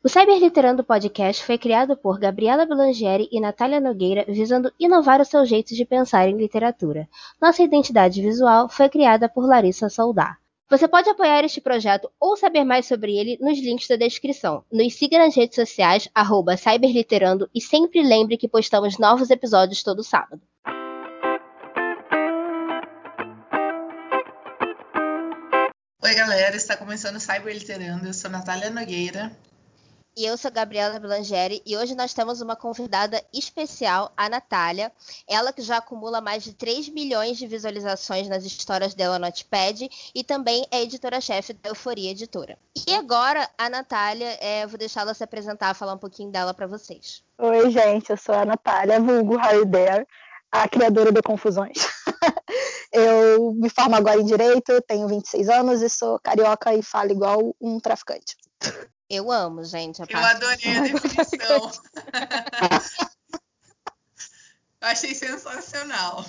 O Cyberliterando Podcast foi criado por Gabriela Belangieri e Natália Nogueira, visando inovar o seu jeito de pensar em literatura. Nossa identidade visual foi criada por Larissa Soldar. Você pode apoiar este projeto ou saber mais sobre ele nos links da descrição. Nos siga nas redes sociais, Cyberliterando, e sempre lembre que postamos novos episódios todo sábado. Oi, galera, está começando o Cyberliterando. Eu sou Natália Nogueira. E eu sou Gabriela Blangeri e hoje nós temos uma convidada especial, a Natália. Ela que já acumula mais de 3 milhões de visualizações nas histórias dela no Notepad e também é editora-chefe da Euforia Editora. E agora, a Natália, é, vou deixá-la se apresentar, falar um pouquinho dela para vocês. Oi, gente, eu sou a Natália, vulgo Harry a criadora de Confusões. eu me formo agora em Direito, tenho 26 anos e sou carioca e falo igual um traficante. Eu amo, gente. Eu adorei a definição. Eu achei sensacional.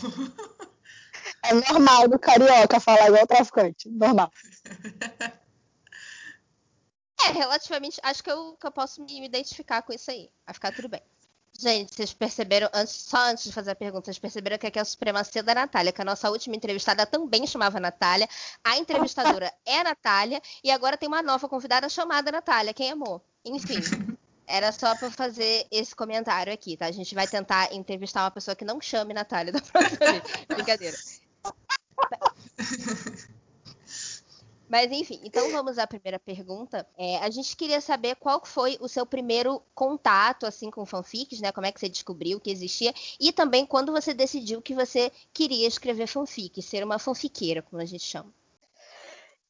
É normal do carioca falar igual traficante. Normal. É, relativamente. Acho que eu, que eu posso me identificar com isso aí. Vai ficar tudo bem. Gente, vocês perceberam, antes, só antes de fazer a pergunta, vocês perceberam que aqui é a supremacia da Natália, que a nossa última entrevistada também chamava Natália, a entrevistadora é a Natália, e agora tem uma nova convidada chamada Natália, quem amou? Enfim, era só para fazer esse comentário aqui, tá? A gente vai tentar entrevistar uma pessoa que não chame Natália da próxima vez. Brincadeira. Mas enfim, então vamos à primeira pergunta. É, a gente queria saber qual foi o seu primeiro contato assim com fanfics, né? Como é que você descobriu que existia e também quando você decidiu que você queria escrever fanfic, ser uma fanfiqueira, como a gente chama.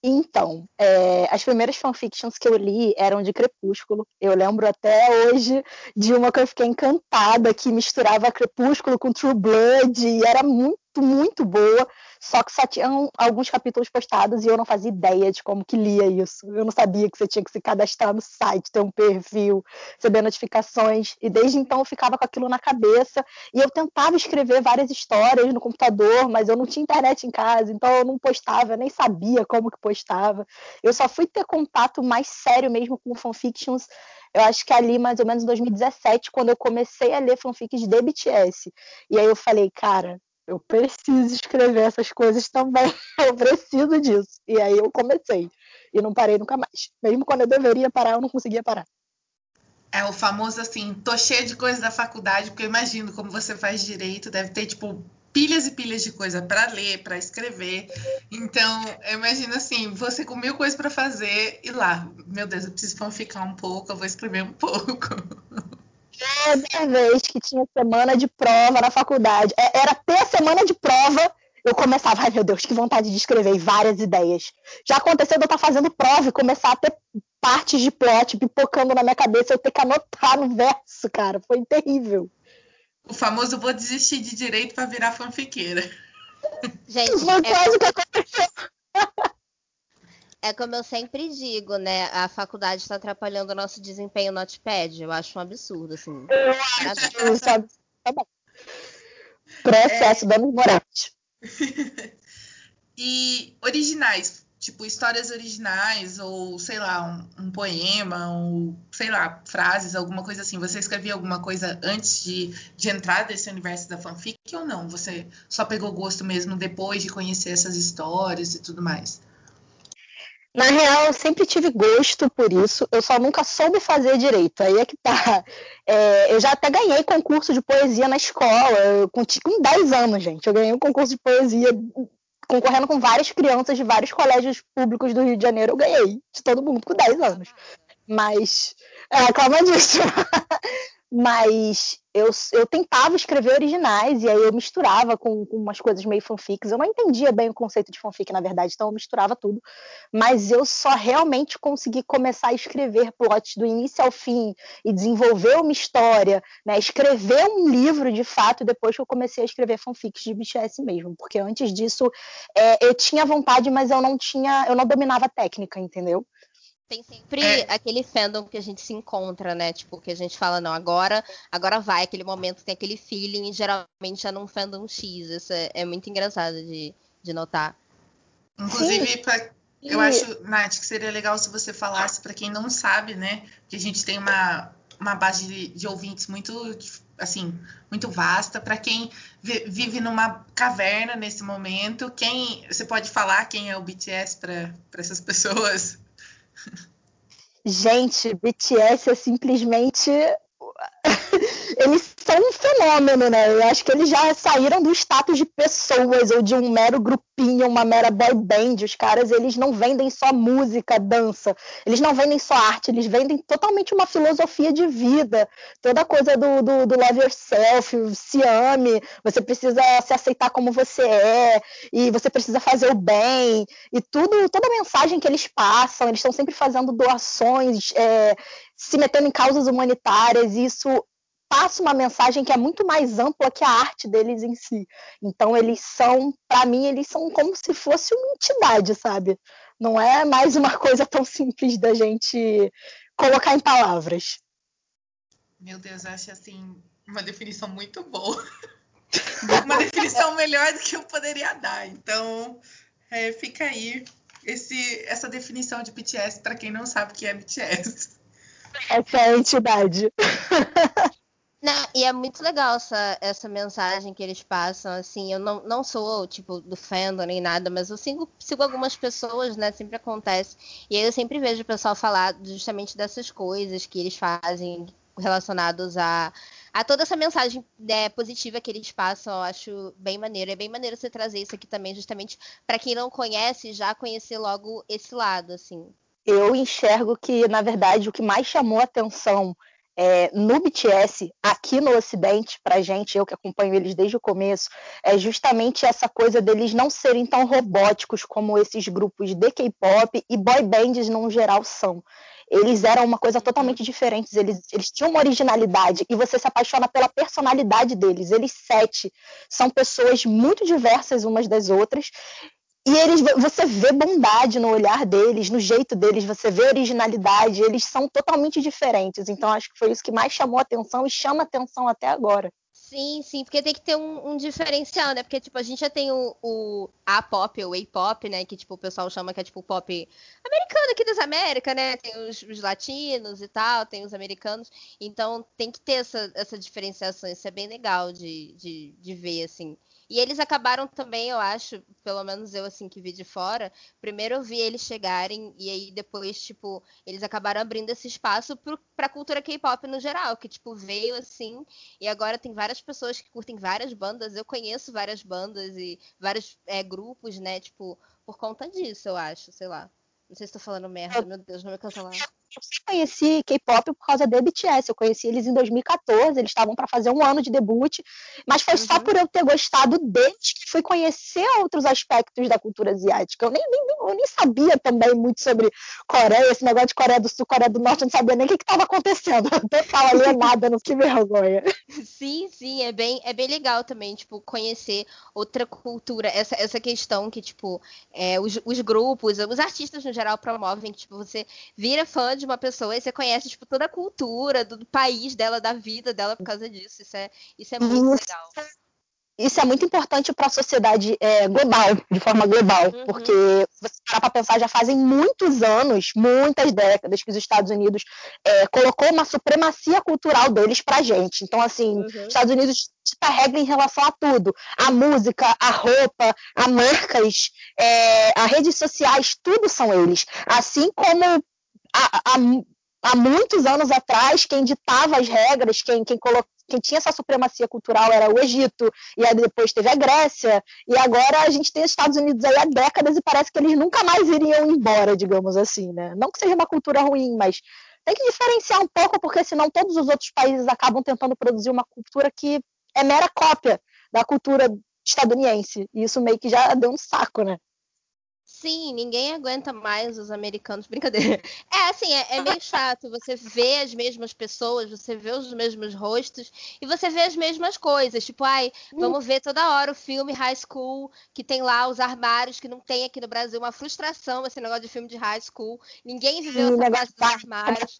Então, é, as primeiras fanfictions que eu li eram de Crepúsculo. Eu lembro até hoje de uma que eu fiquei encantada, que misturava Crepúsculo com True Blood, e era muito, muito boa. Só que só tinham alguns capítulos postados e eu não fazia ideia de como que lia isso. Eu não sabia que você tinha que se cadastrar no site, ter um perfil, receber notificações. E desde então eu ficava com aquilo na cabeça. E eu tentava escrever várias histórias no computador, mas eu não tinha internet em casa, então eu não postava, eu nem sabia como que postava. Eu só fui ter contato mais sério mesmo com fanfictions eu acho que ali mais ou menos em 2017, quando eu comecei a ler fanfics de BTS. E aí eu falei, cara, eu preciso escrever essas coisas também, eu preciso disso. E aí eu comecei e não parei nunca mais. Mesmo quando eu deveria parar, eu não conseguia parar. É o famoso assim, tô cheia de coisas da faculdade, porque eu imagino como você faz direito, deve ter tipo pilhas e pilhas de coisa para ler, para escrever. Então, eu imagino assim, você com mil coisas para fazer e lá, meu Deus, eu preciso fanficar um pouco, eu vou escrever um pouco. Toda vez que tinha semana de prova na faculdade, é, era ter a semana de prova, eu começava, ai meu Deus, que vontade de escrever várias ideias. Já aconteceu de eu estar fazendo prova e começar a ter partes de plot pipocando na minha cabeça, eu ter que anotar no verso, cara. Foi terrível. O famoso vou desistir de direito para virar fanfiqueira. Gente, Foi é... quase que aconteceu. É como eu sempre digo, né? A faculdade está atrapalhando o nosso desempenho no Notepad. Eu acho um absurdo, assim. Eu acho. Tá bom. Processo é... danos morais. e originais, tipo histórias originais, ou sei lá, um, um, poema, ou sei lá, frases, alguma coisa assim. Você escrevia alguma coisa antes de, de entrar nesse universo da fanfic ou não? Você só pegou gosto mesmo depois de conhecer essas histórias e tudo mais? Na real, eu sempre tive gosto por isso, eu só nunca soube fazer direito. Aí é que tá. É, eu já até ganhei concurso de poesia na escola, com, com 10 anos, gente. Eu ganhei um concurso de poesia concorrendo com várias crianças de vários colégios públicos do Rio de Janeiro. Eu ganhei de todo mundo com 10 anos. Mas, é, calma disso. Mas eu, eu tentava escrever originais e aí eu misturava com, com, umas coisas meio fanfics. Eu não entendia bem o conceito de fanfic, na verdade, então eu misturava tudo. Mas eu só realmente consegui começar a escrever plots do início ao fim e desenvolver uma história, né? escrever um livro de fato, depois que eu comecei a escrever fanfics de BTS mesmo. Porque antes disso é, eu tinha vontade, mas eu não tinha, eu não dominava a técnica, entendeu? Tem sempre é. aquele fandom que a gente se encontra, né? Tipo, que a gente fala, não, agora, agora vai, aquele momento tem aquele feeling, e geralmente é num fandom X. Isso é, é muito engraçado de, de notar. Inclusive, Eu acho, Nath, que seria legal se você falasse para quem não sabe, né? Que a gente tem uma, uma base de, de ouvintes muito assim muito vasta para quem vive numa caverna nesse momento. Quem você pode falar quem é o BTS para essas pessoas? Gente, BTS é simplesmente eles são um fenômeno, né? Eu acho que eles já saíram do status de pessoas ou de um mero grupinho, uma mera boy band. Os caras, eles não vendem só música, dança. Eles não vendem só arte, eles vendem totalmente uma filosofia de vida. Toda coisa do, do, do love yourself, se ame, você precisa se aceitar como você é, e você precisa fazer o bem. E tudo, toda a mensagem que eles passam, eles estão sempre fazendo doações, é, se metendo em causas humanitárias, e isso passa uma mensagem que é muito mais ampla que a arte deles em si. Então eles são, para mim, eles são como se fosse uma entidade, sabe? Não é mais uma coisa tão simples da gente colocar em palavras. Meu Deus, eu acho assim uma definição muito boa. uma definição melhor do que eu poderia dar. Então, é, fica aí esse, essa definição de BTS para quem não sabe o que é BTS. Essa é a entidade. Não, e é muito legal essa, essa mensagem que eles passam, assim, eu não, não sou, tipo, do fandom nem nada, mas eu sigo, sigo algumas pessoas, né, sempre acontece, e aí eu sempre vejo o pessoal falar justamente dessas coisas que eles fazem relacionados a, a toda essa mensagem né, positiva que eles passam, eu acho bem maneiro, é bem maneiro você trazer isso aqui também, justamente para quem não conhece, já conhecer logo esse lado, assim. Eu enxergo que, na verdade, o que mais chamou atenção é, no BTS, aqui no Ocidente, pra gente, eu que acompanho eles desde o começo, é justamente essa coisa deles não serem tão robóticos como esses grupos de K-pop e boy bands no geral são. Eles eram uma coisa totalmente diferente, eles, eles tinham uma originalidade e você se apaixona pela personalidade deles. Eles sete são pessoas muito diversas umas das outras e eles, você vê bondade no olhar deles, no jeito deles, você vê originalidade, eles são totalmente diferentes. Então, acho que foi isso que mais chamou atenção e chama atenção até agora. Sim, sim, porque tem que ter um, um diferencial, né? Porque, tipo, a gente já tem o, o A-pop, ou A-pop, né? Que, tipo, o pessoal chama que é, tipo, pop americano aqui das Américas, né? Tem os, os, latinos e tal, tem os americanos. Então, tem que ter essa, essa diferenciação. Isso é bem legal de, de, de ver, assim. E eles acabaram também, eu acho, pelo menos eu assim que vi de fora, primeiro eu vi eles chegarem e aí depois, tipo, eles acabaram abrindo esse espaço para a cultura K-pop no geral, que tipo veio assim, e agora tem várias pessoas que curtem várias bandas, eu conheço várias bandas e vários é, grupos, né, tipo, por conta disso, eu acho, sei lá. Não sei se estou falando merda, meu Deus, não me cancelar conheci K-pop por causa da BTS. Eu conheci eles em 2014, eles estavam para fazer um ano de debut, mas foi uhum. só por eu ter gostado deles que fui conhecer outros aspectos da cultura asiática. Eu nem, nem, eu nem sabia também muito sobre Coreia, esse negócio de Coreia do Sul, Coreia do Norte, eu não sabia nem o que estava acontecendo. Total alienada, não que vergonha. Sim, sim, é bem, é bem legal também, tipo, conhecer outra cultura, essa, essa questão que, tipo, é, os, os grupos, os artistas no geral promovem, que, tipo, você vira fã de uma pessoa e você conhece, tipo, toda a cultura do, do país dela, da vida dela por causa disso. Isso é, isso é muito isso, legal. Isso é muito importante para a sociedade é, global, de forma global, uhum. porque você parar para pensar, já fazem muitos anos, muitas décadas, que os Estados Unidos é, colocou uma supremacia cultural deles para gente. Então, assim, uhum. os Estados Unidos dita regra em relação a tudo. A música, a roupa, a marcas, é, as redes sociais, tudo são eles. Assim como há, há, há, muitos anos atrás, quem ditava as regras, quem, quem, quem tinha essa supremacia cultural era o Egito, e aí depois teve a Grécia, e agora a gente tem os Estados Unidos aí há décadas e parece que eles nunca mais iriam embora, digamos assim, né? Não que seja uma cultura ruim, mas tem que diferenciar um pouco, porque senão todos os outros países acabam tentando produzir uma cultura que é mera cópia da cultura estadunidense. E isso meio que já deu um saco, né? Sim, ninguém aguenta mais os americanos. Brincadeira. É assim, é, é, meio chato. Você vê as mesmas pessoas, você vê os mesmos rostos e você vê as mesmas coisas. Tipo, ai, vamos ver toda hora o filme High School, que tem lá os armários que não tem aqui no Brasil. Uma frustração esse negócio de filme de high school. Ninguém viveu essa fase dos armários.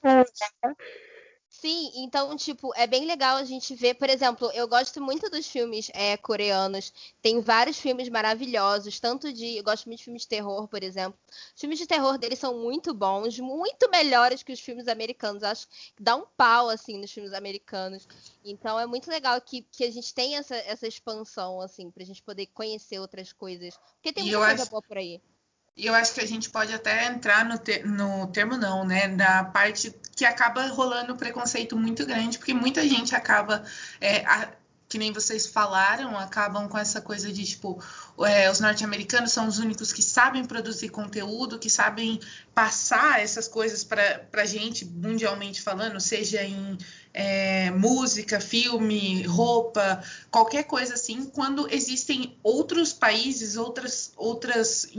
Sim, então, tipo, é bem legal a gente ver, por exemplo, eu gosto muito dos filmes é, coreanos, tem vários filmes maravilhosos, tanto de. Eu gosto muito de filmes de terror, por exemplo. Os filmes de terror deles são muito bons, muito melhores que os filmes americanos. Acho que dá um pau, assim, nos filmes americanos. Então é muito legal que, que a gente tenha essa, essa expansão, assim, pra gente poder conhecer outras coisas. Porque tem muita coisa acho... boa por aí. E eu acho que a gente pode até entrar no, no termo não, né? Da parte que acaba rolando preconceito muito grande, porque muita gente acaba, é, a, que nem vocês falaram, acabam com essa coisa de tipo, é, os norte-americanos são os únicos que sabem produzir conteúdo, que sabem passar essas coisas para a gente, mundialmente falando, seja em é, música, filme, roupa, qualquer coisa assim, quando existem outros países, outras, outras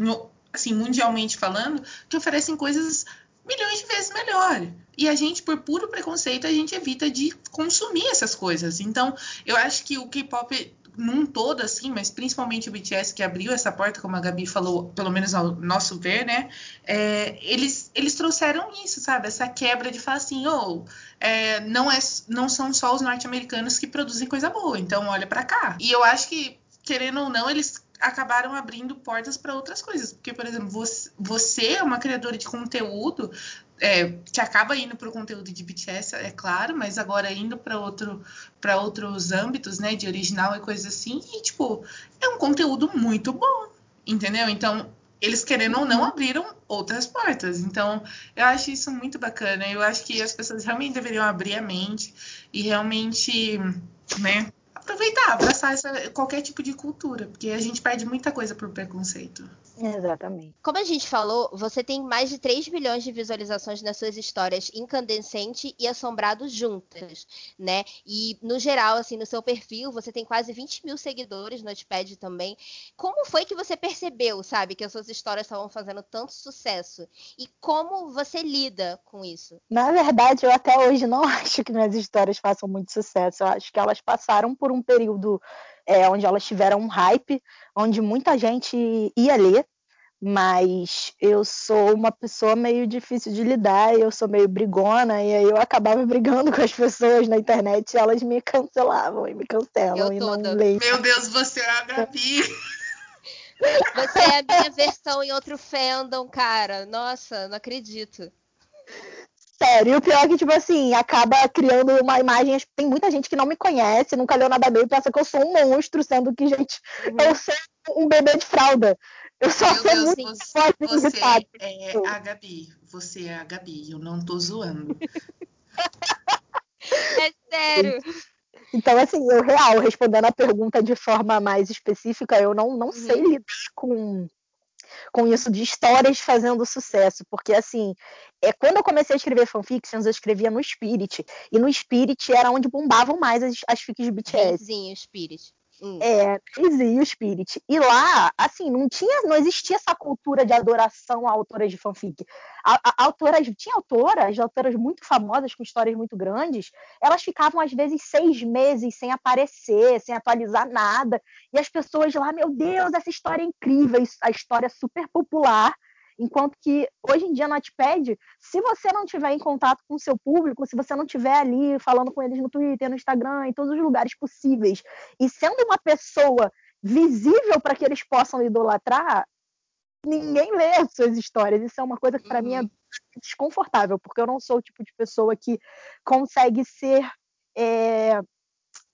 assim, mundialmente falando, que oferecem coisas milhões de vezes melhor. E a gente, por puro preconceito, a gente evita de consumir essas coisas. Então, eu acho que o K-pop num todo, assim, mas principalmente o BTS que abriu essa porta, como a Gabi falou, pelo menos ao nosso ver, né? É, eles, eles trouxeram isso, sabe? Essa quebra de falar assim, oh, é, não, é, não são só os norte-americanos que produzem coisa boa, então olha para cá. E eu acho que, querendo ou não, eles acabaram abrindo portas para outras coisas. Porque, por exemplo, você, você é uma criadora de conteúdo é, que acaba indo para o conteúdo de BTS, é claro, mas agora indo para outro, outros âmbitos, né, de original e coisas assim, e tipo, é um conteúdo muito bom, entendeu? Então, eles querendo ou não abriram outras portas. Então, eu acho isso muito bacana. Eu acho que as pessoas realmente deveriam abrir a mente e realmente, né, aproveitar, abraçar essa, qualquer tipo de cultura, porque a gente perde muita coisa por preconceito. Exatamente. Como a gente falou, você tem mais de 3 milhões de visualizações nas suas histórias Incandescente e Assombrado juntas, né? E, no geral, assim, no seu perfil, você tem quase 20 mil seguidores no Notepad também. Como foi que você percebeu, sabe, que as suas histórias estavam fazendo tanto sucesso? E como você lida com isso? Na verdade, eu até hoje não acho que minhas histórias façam muito sucesso. Eu acho que elas passaram por um período é, onde elas tiveram um hype, onde muita gente ia ler, mas eu sou uma pessoa meio difícil de lidar, eu sou meio brigona, e aí eu acabava brigando com as pessoas na internet e elas me cancelavam e me cancelam eu e toda. não leem. Meu Deus, você é a Gabi! Você é a minha versão em outro fandom, cara. Nossa, não acredito. Sério, e o pior é que, tipo assim, acaba criando uma imagem. Tem muita gente que não me conhece, nunca leu nada meu e pensa que eu sou um monstro, sendo que, gente, uhum. eu sou um bebê de fralda. Eu só Meu sou Deus, muito você, forte você é a Gabi. Você é a Gabi, eu não tô zoando. é sério. Então, assim, eu real, respondendo a pergunta de forma mais específica, eu não, não uhum. sei lidar com com isso de histórias fazendo sucesso, porque assim, é, quando eu comecei a escrever fanfictions, eu escrevia no Spirit, e no Spirit era onde bombavam mais as, as fics de BTS. Sim, Spirit. Hum. É, e o Spirit. E lá, assim, não tinha, não existia essa cultura de adoração a autoras de fanfic. A, a, autoras, tinha autoras, autoras muito famosas, com histórias muito grandes, elas ficavam, às vezes, seis meses sem aparecer, sem atualizar nada. E as pessoas lá, meu Deus, essa história é incrível, a história é super popular. Enquanto que hoje em dia no Notepad, se você não tiver em contato com o seu público, se você não tiver ali falando com eles no Twitter, no Instagram, em todos os lugares possíveis, e sendo uma pessoa visível para que eles possam idolatrar, ninguém lê as suas histórias. Isso é uma coisa que para uhum. mim é uhum. desconfortável, porque eu não sou o tipo de pessoa que consegue ser é,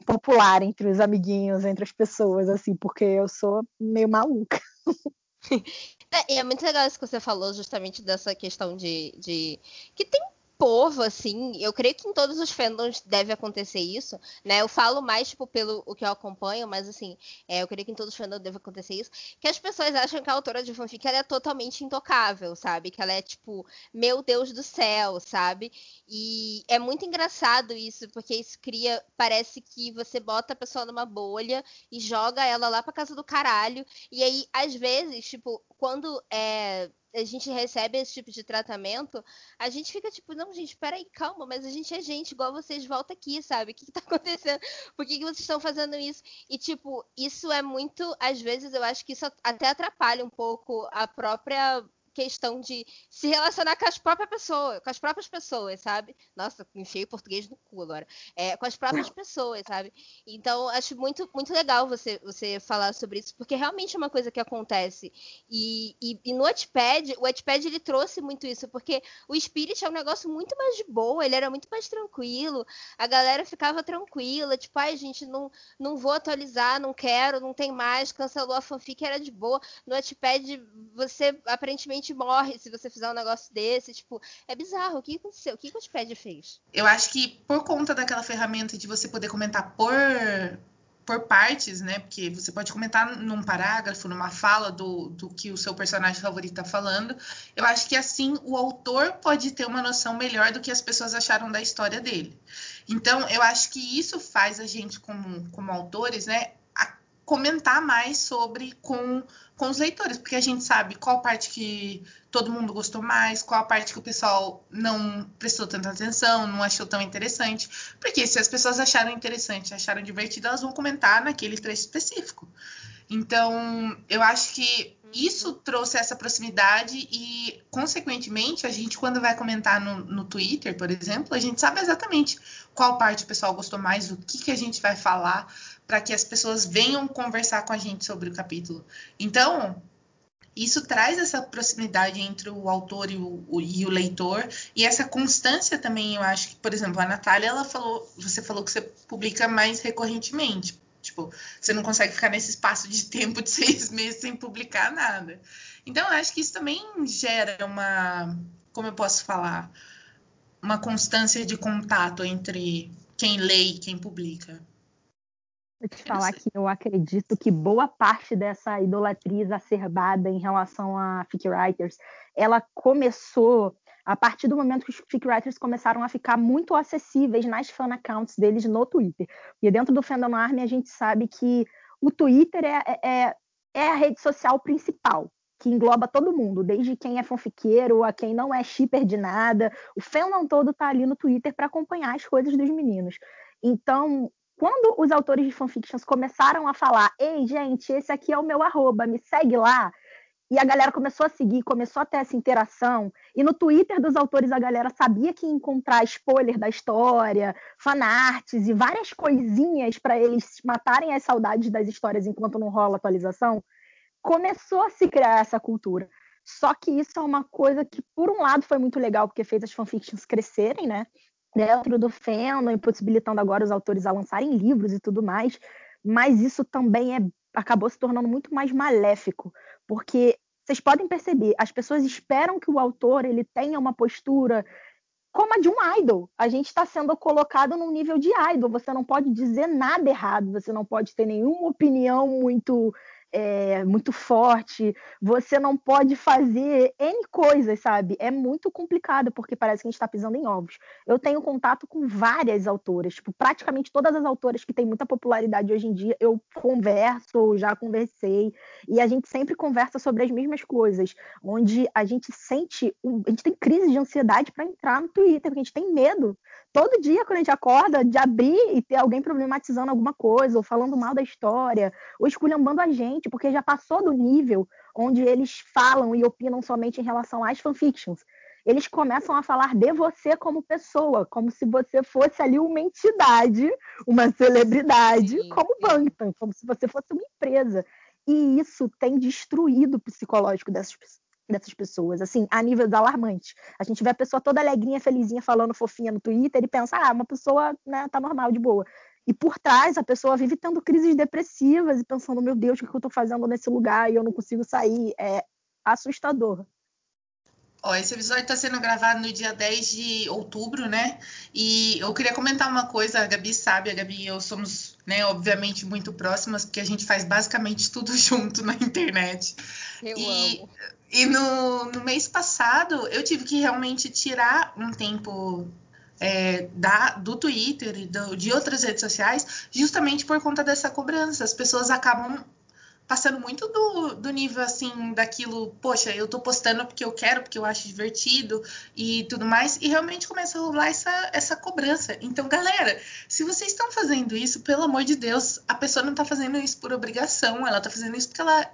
popular entre os amiguinhos, entre as pessoas, assim, porque eu sou meio maluca. É, e é muito legal isso que você falou, justamente dessa questão de, de. que tem povo, assim, eu creio que em todos os fandoms deve acontecer isso, né? Eu falo mais, tipo, pelo o que eu acompanho, mas, assim, é, eu creio que em todos os fandoms deve acontecer isso, que as pessoas acham que a autora de fanfic, ela é totalmente intocável, sabe? Que ela é, tipo, meu Deus do céu, sabe? E é muito engraçado isso, porque isso cria, parece que você bota a pessoa numa bolha e joga ela lá pra casa do caralho, e aí, às vezes, tipo, quando é a gente recebe esse tipo de tratamento, a gente fica tipo, não, gente, peraí, calma, mas a gente é gente, igual vocês, volta aqui, sabe? O que, que tá acontecendo? Por que, que vocês estão fazendo isso? E, tipo, isso é muito, às vezes, eu acho que isso até atrapalha um pouco a própria questão de se relacionar com as próprias pessoas, com as próprias pessoas, sabe? Nossa, enfiei o português no cu agora. É, com as próprias pessoas, sabe? Então, acho muito, muito legal você, você falar sobre isso, porque realmente é uma coisa que acontece. E, e, e no Wattpad, o Wattpad ele trouxe muito isso, porque o Spirit é um negócio muito mais de boa, ele era muito mais tranquilo, a galera ficava tranquila, tipo, ai, gente, não, não vou atualizar, não quero, não tem mais, cancelou a fanfic, era de boa. No Wattpad, você aparentemente morre se você fizer um negócio desse. Tipo, é bizarro. O que aconteceu? O que o Wattpad fez? Eu acho que por conta daquela ferramenta de você poder comentar por por partes, né? Porque você pode comentar num parágrafo, numa fala do, do que o seu personagem favorito está falando. Eu acho que assim o autor pode ter uma noção melhor do que as pessoas acharam da história dele. Então, eu acho que isso faz a gente, como, como autores, né, comentar mais sobre com, com os leitores, porque a gente sabe qual parte que todo mundo gostou mais, qual parte que o pessoal não prestou tanta atenção, não achou tão interessante. Porque se as pessoas acharam interessante, acharam divertido, elas vão comentar naquele trecho específico. Então, eu acho que isso trouxe essa proximidade e, consequentemente, a gente, quando vai comentar no, no Twitter, por exemplo, a gente sabe exatamente qual parte o pessoal gostou mais, o que, que a gente vai falar, para que as pessoas venham conversar com a gente sobre o capítulo. Então, isso traz essa proximidade entre o autor e o, o, e o, leitor e essa constância também eu acho que por exemplo a Natália ela falou você falou que você publica mais recorrentemente Tipo, você não consegue ficar nesse espaço de tempo de seis meses sem publicar nada. Então, eu acho que isso também gera uma, como eu posso falar, uma constância de contato entre quem lê e quem publica. Vou te falar que eu acredito que boa parte dessa idolatria exacerbada em relação a fic writers, ela começou a partir do momento que os fic writers começaram a ficar muito acessíveis nas fan accounts deles no Twitter. E dentro do Fandom Army a gente sabe que o Twitter é, é, é, é a rede social principal, que engloba todo mundo, desde quem é fanfiqueiro a quem não é shipper de nada. O fandom todo tá ali no Twitter para acompanhar as coisas dos meninos. Então, quando os autores de fanfictions começaram a falar, ei, gente, esse aqui é o meu arroba, me segue lá, e a galera começou a seguir, começou a ter essa interação. E no Twitter dos autores a galera sabia que ia encontrar spoiler da história, fanarts e várias coisinhas para eles matarem as saudades das histórias enquanto não rola atualização. Começou a se criar essa cultura. Só que isso é uma coisa que, por um lado, foi muito legal, porque fez as fanfictions crescerem, né? Dentro do fandom e possibilitando agora os autores a lançarem livros e tudo mais. Mas isso também é, acabou se tornando muito mais maléfico, porque vocês podem perceber, as pessoas esperam que o autor ele tenha uma postura como a de um idol. A gente está sendo colocado num nível de idol. Você não pode dizer nada errado, você não pode ter nenhuma opinião muito é, muito forte, você não pode fazer N coisas, sabe? É muito complicado, porque parece que a gente está pisando em ovos. Eu tenho contato com várias autoras, tipo, praticamente todas as autoras que têm muita popularidade hoje em dia, eu converso, já conversei, e a gente sempre conversa sobre as mesmas coisas, onde a gente sente, a gente tem crise de ansiedade para entrar no Twitter, porque a gente tem medo. Todo dia, quando a gente acorda, de abrir e ter alguém problematizando alguma coisa, ou falando mal da história, ou esculhambando a gente porque já passou do nível onde eles falam e opinam somente em relação às fanfictions. Eles começam a falar de você como pessoa, como se você fosse ali uma entidade, uma celebridade, sim, como Bangtan, como se você fosse uma empresa. E isso tem destruído o psicológico dessas, dessas pessoas, assim, a nível alarmante. A gente vê a pessoa toda alegrinha, felizinha, falando fofinha no Twitter e pensa, ah, uma pessoa, né, tá normal, de boa. E por trás a pessoa vive tendo crises depressivas e pensando, meu Deus, o que eu estou fazendo nesse lugar e eu não consigo sair. É assustador. Ó, esse episódio está sendo gravado no dia 10 de outubro, né? E eu queria comentar uma coisa, a Gabi sabe, a Gabi e eu somos, né, obviamente, muito próximas, porque a gente faz basicamente tudo junto na internet. Eu e, amo. E no, no mês passado eu tive que realmente tirar um tempo é, da, do Twitter e do, de outras redes sociais, justamente por conta dessa cobrança. As pessoas acabam passando muito do, do nível assim daquilo, poxa, eu tô postando porque eu quero, porque eu acho divertido e tudo mais, e realmente começa a rolar essa, essa cobrança. Então, galera, se vocês estão fazendo isso, pelo amor de Deus, a pessoa não tá fazendo isso por obrigação, ela tá fazendo isso porque ela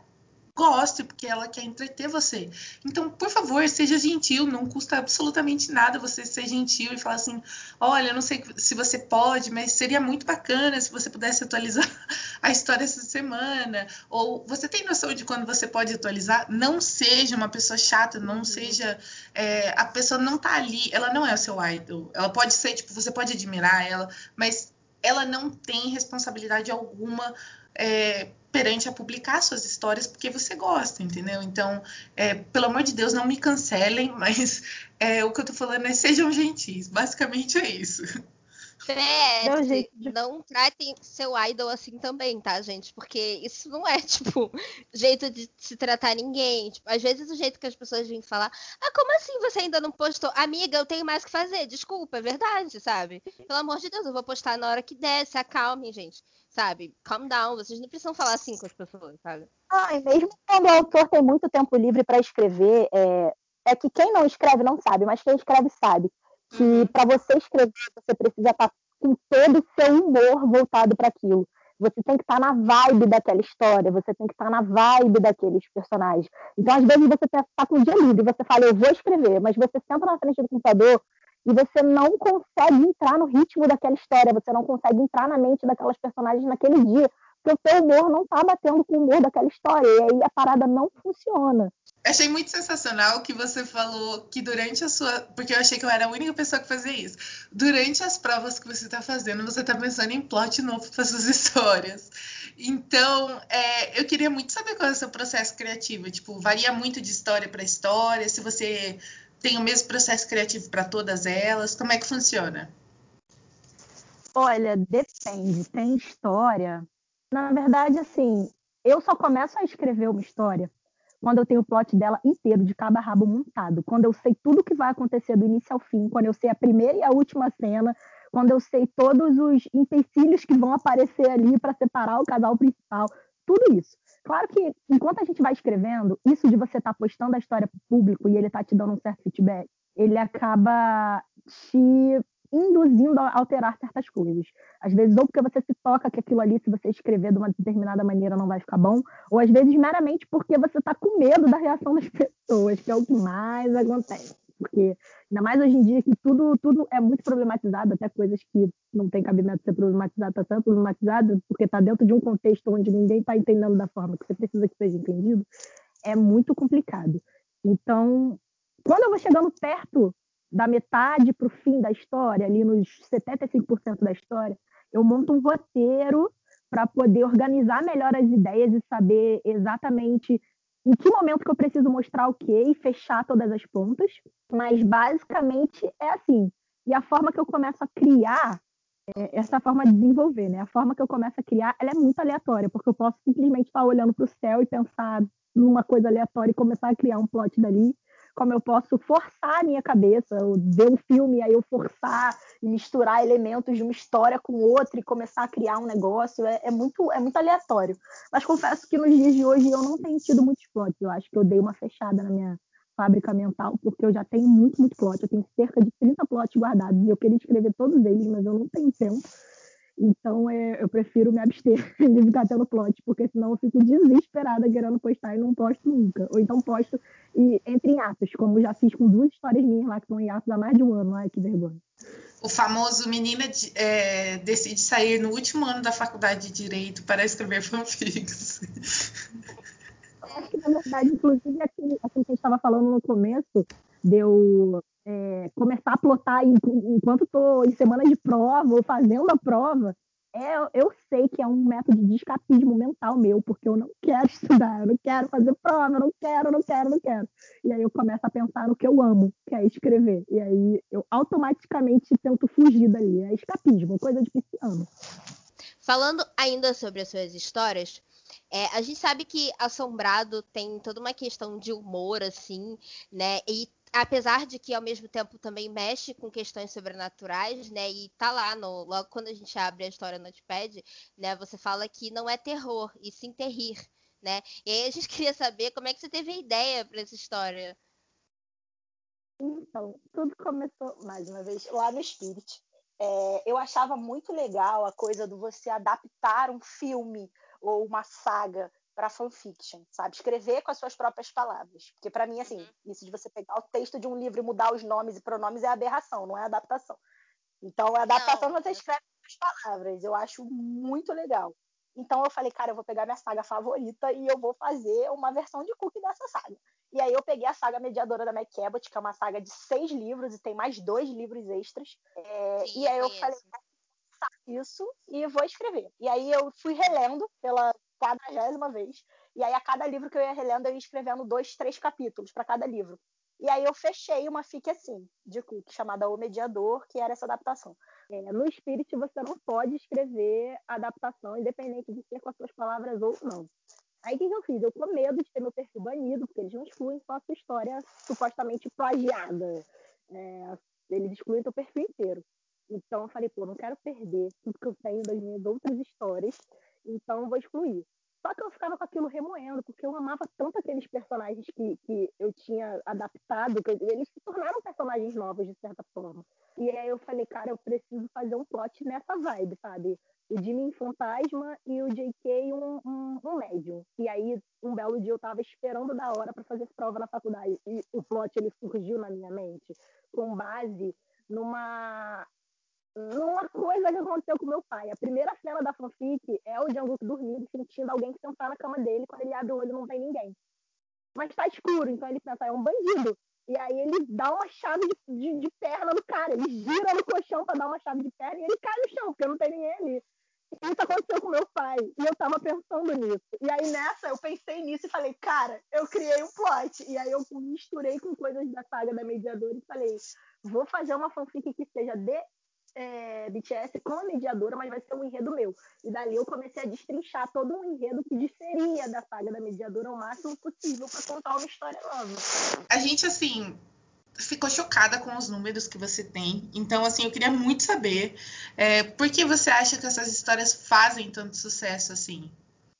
goste, porque ela quer entreter você. Então, por favor, seja gentil, não custa absolutamente nada você ser gentil e falar assim: olha, eu não sei se você pode, mas seria muito bacana se você pudesse atualizar a história essa semana. Ou você tem noção de quando você pode atualizar? Não seja uma pessoa chata, não uhum. seja. É, a pessoa não tá ali, ela não é o seu idol. Ela pode ser, tipo, você pode admirar ela, mas ela não tem responsabilidade alguma é, perante a publicar suas histórias porque você gosta, entendeu? Então, é, pelo amor de Deus, não me cancelem, mas é, o que eu tô falando é sejam gentis. Basicamente é isso. Não, gente... não tratem seu idol assim também, tá, gente? Porque isso não é, tipo, jeito de se tratar ninguém. Tipo, às vezes o jeito que as pessoas vêm falar, ah, como assim você ainda não postou? Amiga, eu tenho mais que fazer, desculpa, é verdade, sabe? Pelo amor de Deus, eu vou postar na hora que der, se acalmem, gente. Sabe? Calm down, vocês não precisam falar assim com as pessoas, sabe? Ah, e mesmo quando o autor tem muito tempo livre para escrever, é, é que quem não escreve não sabe, mas quem escreve sabe que uhum. para você escrever você precisa estar tá com todo o seu humor voltado para aquilo. Você tem que estar tá na vibe daquela história, você tem que estar tá na vibe daqueles personagens. Então, às vezes, você está com o dia livre, você fala, eu vou escrever, mas você senta na frente do computador e você não consegue entrar no ritmo daquela história, você não consegue entrar na mente daquelas personagens naquele dia, porque o seu humor não está batendo com o humor daquela história, e aí a parada não funciona. Achei muito sensacional que você falou que durante a sua. Porque eu achei que eu era a única pessoa que fazia isso. Durante as provas que você está fazendo, você está pensando em plot novo para suas histórias. Então, é, eu queria muito saber qual é o seu processo criativo. Tipo, varia muito de história para história, se você tem o mesmo processo criativo para todas elas, como é que funciona? Olha, depende. Tem história. Na verdade, assim, eu só começo a escrever uma história quando eu tenho o plot dela inteiro, de cabo a rabo montado, quando eu sei tudo o que vai acontecer do início ao fim, quando eu sei a primeira e a última cena, quando eu sei todos os empecilhos que vão aparecer ali para separar o casal principal, tudo isso. Claro que enquanto a gente vai escrevendo, isso de você estar tá postando a história para o público e ele tá te dando um certo feedback, ele acaba te induzindo a alterar certas coisas. Às vezes, ou porque você se toca que aquilo ali, se você escrever de uma determinada maneira, não vai ficar bom, ou às vezes meramente porque você está com medo da reação das pessoas, que é o que mais acontece. Porque, ainda mais hoje em dia, que tudo, tudo é muito problematizado, até coisas que não tem cabimento ser problematizado, está sendo problematizado, porque está dentro de um contexto onde ninguém está entendendo da forma que você precisa que seja entendido, é muito complicado. Então, quando eu vou chegando perto da metade para o fim da história, ali nos 75% da história, eu monto um roteiro para poder organizar melhor as ideias e saber exatamente em que momento que eu preciso mostrar o quê e fechar todas as pontas. Mas basicamente é assim. E a forma que eu começo a criar, é essa forma de desenvolver, né? A forma que eu começo a criar, ela é muito aleatória, porque eu posso simplesmente estar olhando para o céu e pensar numa coisa aleatória e começar a criar um plot dali como eu posso forçar a minha cabeça, eu ver um filme e aí eu forçar e misturar elementos de uma história com outra e começar a criar um negócio, é, é, muito, é muito aleatório. Mas confesso que nos dias de hoje eu não tenho tido muitos plots, eu acho que eu dei uma fechada na minha fábrica mental, porque eu já tenho muito, muito plot, eu tenho cerca de 30 plots guardados e eu queria escrever todos eles, mas eu não tenho tempo. Então é, eu prefiro me abster de ficar tendo plot, porque senão eu fico desesperada querendo postar e não posto nunca. Ou então posto e entre em atos, como já fiz com duas histórias minhas lá que estão em atos há mais de um ano. Ai, que vergonha. O famoso menina é, decide sair no último ano da faculdade de Direito para escrever fanfics. Acho que, na verdade, inclusive, aquilo, aquilo que a gente estava falando no começo, deu é, começar a plotar enquanto estou em semana de prova ou fazendo a prova, é, eu sei que é um método de escapismo mental meu, porque eu não quero estudar, eu não quero fazer prova, eu não quero, não quero, não quero. E aí eu começo a pensar no que eu amo, que é escrever. E aí eu automaticamente tento fugir dali. É escapismo, coisa de pisciano. Falando ainda sobre as suas histórias, é, a gente sabe que Assombrado tem toda uma questão de humor, assim, né? E apesar de que ao mesmo tempo também mexe com questões sobrenaturais, né? E tá lá no logo quando a gente abre a história no Notepad, né? Você fala que não é terror e sim terrir, né? E aí a gente queria saber como é que você teve a ideia para essa história. Então, tudo começou mais uma vez lá no Spirit. É, eu achava muito legal a coisa do você adaptar um filme ou uma saga para fanfiction, sabe? Escrever com as suas próprias palavras. Porque para mim, assim, uhum. isso de você pegar o texto de um livro e mudar os nomes e pronomes é aberração, não é adaptação. Então, a adaptação não, você escreve com as palavras. Eu acho muito legal. Então eu falei, cara, eu vou pegar minha saga favorita e eu vou fazer uma versão de cookie dessa saga. E aí eu peguei a saga mediadora da McCabot, que é uma saga de seis livros e tem mais dois livros extras. É, Sim, e aí eu, eu falei, isso e vou escrever. E aí eu fui relendo pela quadragésima vez. E aí a cada livro que eu ia relendo, eu ia escrevendo dois, três capítulos para cada livro. E aí eu fechei uma fic assim, de Cook, chamada O Mediador, que era essa adaptação. É, no Spirit você não pode escrever adaptação, independente de ser com as suas palavras ou não. Aí o que, eu fiz? Eu com medo de ter meu perfil banido, porque eles não excluem só a sua história supostamente plagiada. É, eles excluem o perfil inteiro. Então eu falei, pô, não quero perder tudo que eu tenho das minhas outras histórias, então eu vou excluir. Só que eu ficava com aquilo remoendo, porque eu amava tanto aqueles personagens que, que eu tinha adaptado, que eles se tornaram personagens novos, de certa forma. E aí eu falei, cara, eu preciso fazer um plot nessa vibe, sabe? O Jimmy fantasma e o JK um, um, um médium. E aí, um belo dia, eu tava esperando da hora para fazer prova na faculdade. E o plot, ele surgiu na minha mente com base numa uma coisa que aconteceu com meu pai. A primeira cena da fanfic é o Jungkook dormindo, sentindo alguém sentar na cama dele. Quando ele abre o olho, não tem ninguém. Mas tá escuro, então ele pensa, é um bandido. E aí ele dá uma chave de, de, de perna no cara. Ele gira no colchão para dar uma chave de perna e ele cai no chão, porque não tem ninguém ali. Isso aconteceu com meu pai. E eu tava pensando nisso. E aí nessa, eu pensei nisso e falei, cara, eu criei um plot. E aí eu misturei com coisas da saga da mediadora e falei, vou fazer uma fanfic que seja de é, BTS com a mediadora, mas vai ser um enredo meu. E dali eu comecei a destrinchar todo um enredo que diferia da saga da mediadora ao máximo possível para contar uma história nova. A gente, assim, ficou chocada com os números que você tem. Então, assim, eu queria muito saber é, por que você acha que essas histórias fazem tanto sucesso assim?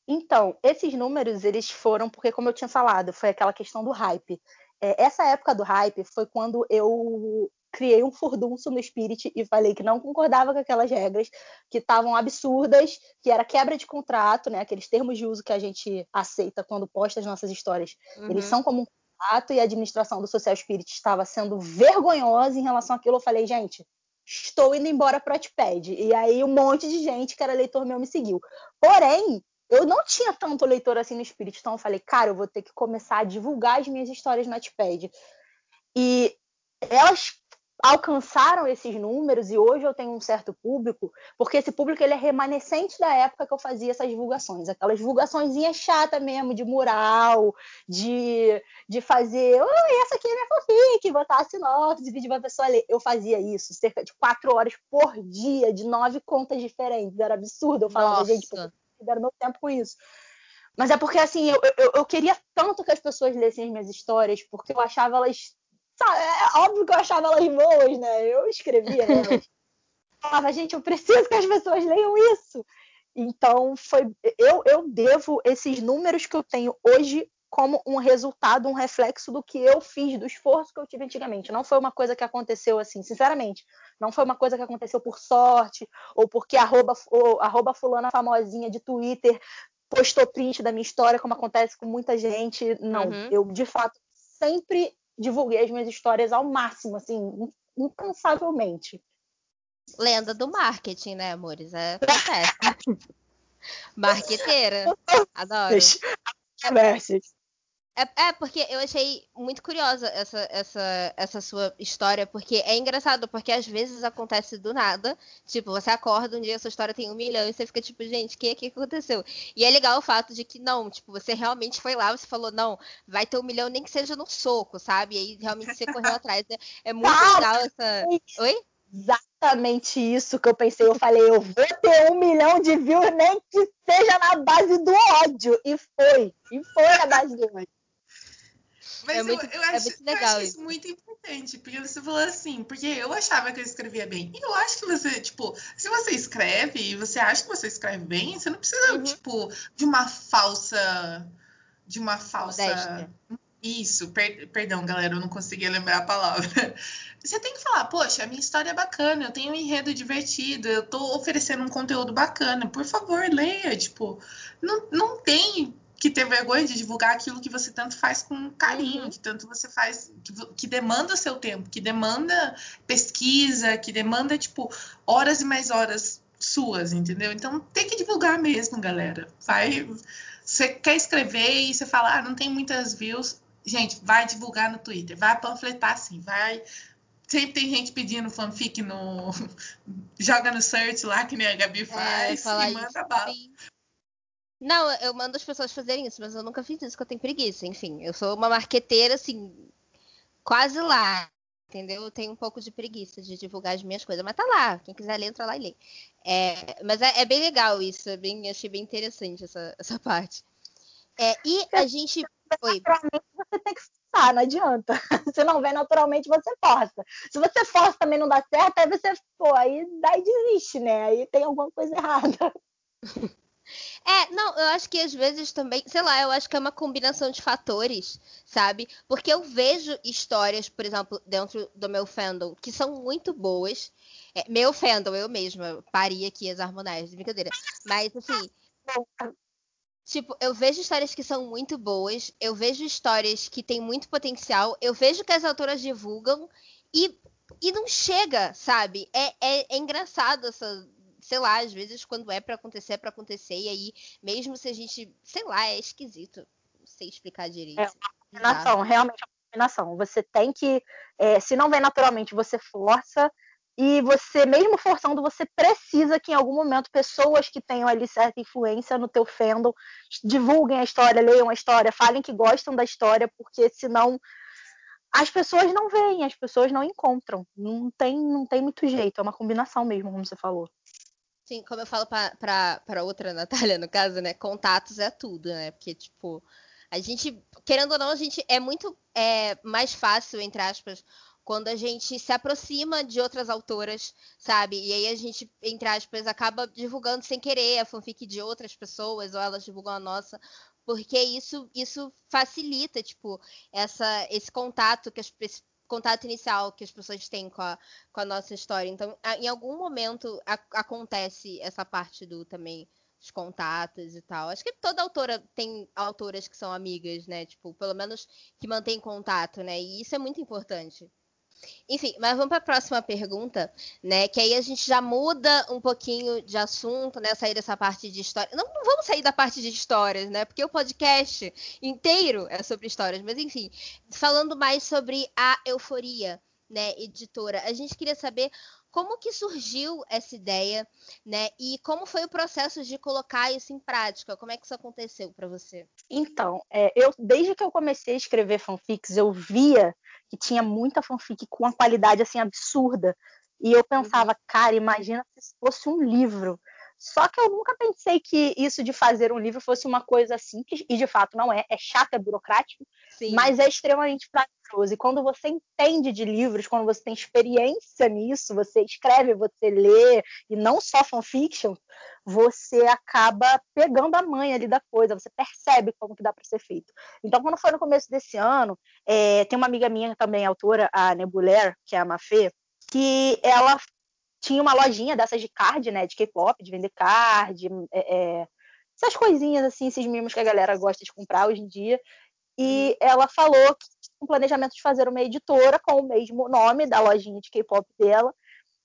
Então, esses números, eles foram porque, como eu tinha falado, foi aquela questão do hype. É, essa época do hype foi quando eu criei um furdunço no Spirit e falei que não concordava com aquelas regras, que estavam absurdas, que era quebra de contrato, né? Aqueles termos de uso que a gente aceita quando posta as nossas histórias. Uhum. Eles são como um contrato e a administração do Social Spirit estava sendo vergonhosa em relação àquilo. Eu falei, gente, estou indo embora para o Wattpad. E aí um monte de gente que era leitor meu me seguiu. Porém, eu não tinha tanto leitor assim no Spirit, então eu falei, cara, eu vou ter que começar a divulgar as minhas histórias no Wattpad. E elas alcançaram esses números e hoje eu tenho um certo público, porque esse público ele é remanescente da época que eu fazia essas divulgações, aquelas divulgações chata mesmo, de mural, de, de fazer, oh, essa aqui é minha fanfic, botar a sinopse, vídeo pra pessoa ler. Eu fazia isso cerca de quatro horas por dia, de nove contas diferentes, era absurdo. Eu falava, Nossa. gente, pô, deram meu tempo com isso. Mas é porque, assim, eu, eu, eu queria tanto que as pessoas lessem as minhas histórias, porque eu achava elas é óbvio que eu achava elas boas, né? Eu escrevia nelas. Falava, gente, eu preciso que as pessoas leiam isso. Então, foi eu, eu devo esses números que eu tenho hoje como um resultado, um reflexo do que eu fiz, do esforço que eu tive antigamente. Não foi uma coisa que aconteceu assim, sinceramente. Não foi uma coisa que aconteceu por sorte, ou porque arroba, ou, arroba fulana famosinha de Twitter postou print da minha história, como acontece com muita gente. Não, uhum. eu de fato sempre divulguei as minhas histórias ao máximo, assim, incansavelmente. Lenda do marketing, né, amores? É, acontece. Marqueteira. Adoro. Conversas. É, é, porque eu achei muito curiosa essa, essa, essa sua história, porque é engraçado, porque às vezes acontece do nada. Tipo, você acorda um dia, sua história tem um milhão, e você fica tipo, gente, o que, que aconteceu? E é legal o fato de que não, tipo, você realmente foi lá, você falou, não, vai ter um milhão, nem que seja no soco, sabe? E aí realmente você correu atrás. É, é muito legal essa. Oi? exatamente isso que eu pensei. Eu falei, eu vou ter um milhão de views, nem que seja na base do ódio. E foi. E foi a base do ódio. Mas é eu, muito, eu, é acho, muito legal eu acho isso muito importante, porque você falou assim, porque eu achava que eu escrevia bem. E eu acho que você, tipo, se você escreve e você acha que você escreve bem, você não precisa, uhum. tipo, de uma falsa. De uma falsa. Modéstia. Isso, per, perdão, galera, eu não conseguia lembrar a palavra. Você tem que falar, poxa, a minha história é bacana, eu tenho um enredo divertido, eu tô oferecendo um conteúdo bacana, por favor, leia. Tipo, não, não tem que ter vergonha de divulgar aquilo que você tanto faz com carinho, uhum. que tanto você faz, que, que demanda seu tempo, que demanda pesquisa, que demanda, tipo, horas e mais horas suas, entendeu? Então tem que divulgar mesmo, galera. Vai. Você quer escrever e você fala, ah, não tem muitas views. Gente, vai divulgar no Twitter, vai panfletar sim, vai. Sempre tem gente pedindo fanfic no. Joga no search lá, que nem a Gabi é, faz, é, e manda bala. Não, eu mando as pessoas fazerem isso, mas eu nunca fiz isso, porque eu tenho preguiça. Enfim, eu sou uma marqueteira, assim, quase lá. Entendeu? Eu tenho um pouco de preguiça de divulgar as minhas coisas, mas tá lá. Quem quiser ler, entra lá e lê. É, mas é, é, bem legal isso, é bem, achei bem interessante essa, essa parte. É, e a gente. Oi. Naturalmente você tem que forçar, não adianta. Se não vem naturalmente, você força. Se você força também não dá certo, aí você, pô, aí daí desiste, né? Aí tem alguma coisa errada. É, não, eu acho que às vezes também, sei lá, eu acho que é uma combinação de fatores, sabe? Porque eu vejo histórias, por exemplo, dentro do meu fandom, que são muito boas. É, meu fandom, eu mesma, paria aqui as harmonias, brincadeira. Mas, assim, Tipo, eu vejo histórias que são muito boas, eu vejo histórias que têm muito potencial, eu vejo que as autoras divulgam e, e não chega, sabe? É, é, é engraçado essa sei lá, às vezes quando é para acontecer, é pra acontecer, e aí, mesmo se a gente, sei lá, é esquisito. Não sei explicar direito. É uma combinação, realmente é uma combinação. Você tem que, é, se não vem naturalmente, você força, e você, mesmo forçando, você precisa que em algum momento pessoas que tenham ali certa influência no teu fandom divulguem a história, leiam a história, falem que gostam da história, porque senão as pessoas não veem, as pessoas não encontram. Não tem, não tem muito jeito, é uma combinação mesmo, como você falou. Sim, como eu falo para outra Natália, no caso, né? Contatos é tudo, né? Porque, tipo, a gente, querendo ou não, a gente é muito é, mais fácil, entre aspas, quando a gente se aproxima de outras autoras, sabe? E aí a gente, entre aspas, acaba divulgando sem querer a fanfic de outras pessoas, ou elas divulgam a nossa, porque isso, isso facilita, tipo, essa, esse contato que as, contato inicial que as pessoas têm com a, com a nossa história. Então, em algum momento a, acontece essa parte do também os contatos e tal. Acho que toda autora tem autoras que são amigas, né? Tipo, pelo menos que mantém contato, né? E isso é muito importante. Enfim, mas vamos para a próxima pergunta, né? Que aí a gente já muda um pouquinho de assunto, né? Sair dessa parte de história. Não, não vamos sair da parte de histórias, né? Porque o podcast inteiro é sobre histórias. Mas enfim, falando mais sobre a euforia, né, editora. A gente queria saber como que surgiu essa ideia, né? E como foi o processo de colocar isso em prática? Como é que isso aconteceu para você? Então, é, eu desde que eu comecei a escrever fanfics, eu via que tinha muita fanfic com uma qualidade assim absurda. E eu pensava, uhum. cara, imagina se fosse um livro. Só que eu nunca pensei que isso de fazer um livro fosse uma coisa simples, e de fato não é. É chato, é burocrático, Sim. mas é extremamente prazeroso. E quando você entende de livros, quando você tem experiência nisso, você escreve, você lê, e não só fanfiction, você acaba pegando a mãe ali da coisa, você percebe como que dá para ser feito. Então, quando foi no começo desse ano, é, tem uma amiga minha também, autora, a Nebulaire, que é a Mafê, que ela tinha uma lojinha dessas de card, né, de K-pop, de vender card, é, é, essas coisinhas assim, esses mimos que a galera gosta de comprar hoje em dia. E uhum. ela falou que tinha um planejamento de fazer uma editora com o mesmo nome da lojinha de K-pop dela,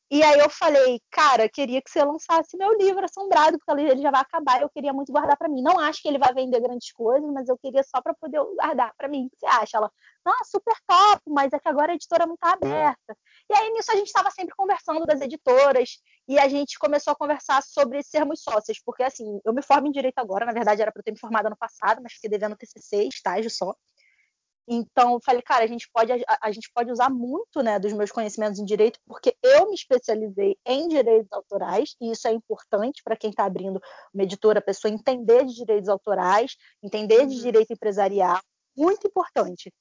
e aí eu falei, cara, queria que você lançasse meu livro assombrado, porque ele já vai acabar, eu queria muito guardar para mim. Não acho que ele vai vender grandes coisas, mas eu queria só para poder guardar para mim. O que você acha? Ela, nossa, super top, mas é que agora a editora não tá aberta. E aí nisso a gente estava sempre conversando das editoras e a gente começou a conversar sobre sermos sócias, porque assim, eu me formo em direito agora, na verdade era para ter me formado ano passado, mas fiquei devendo TCC, estágio só. Então, eu falei, cara, a gente pode, a, a, gente pode usar muito né, dos meus conhecimentos em direito, porque eu me especializei em direitos autorais, e isso é importante para quem está abrindo uma editora, a pessoa entender de direitos autorais, entender de uhum. direito empresarial, muito importante.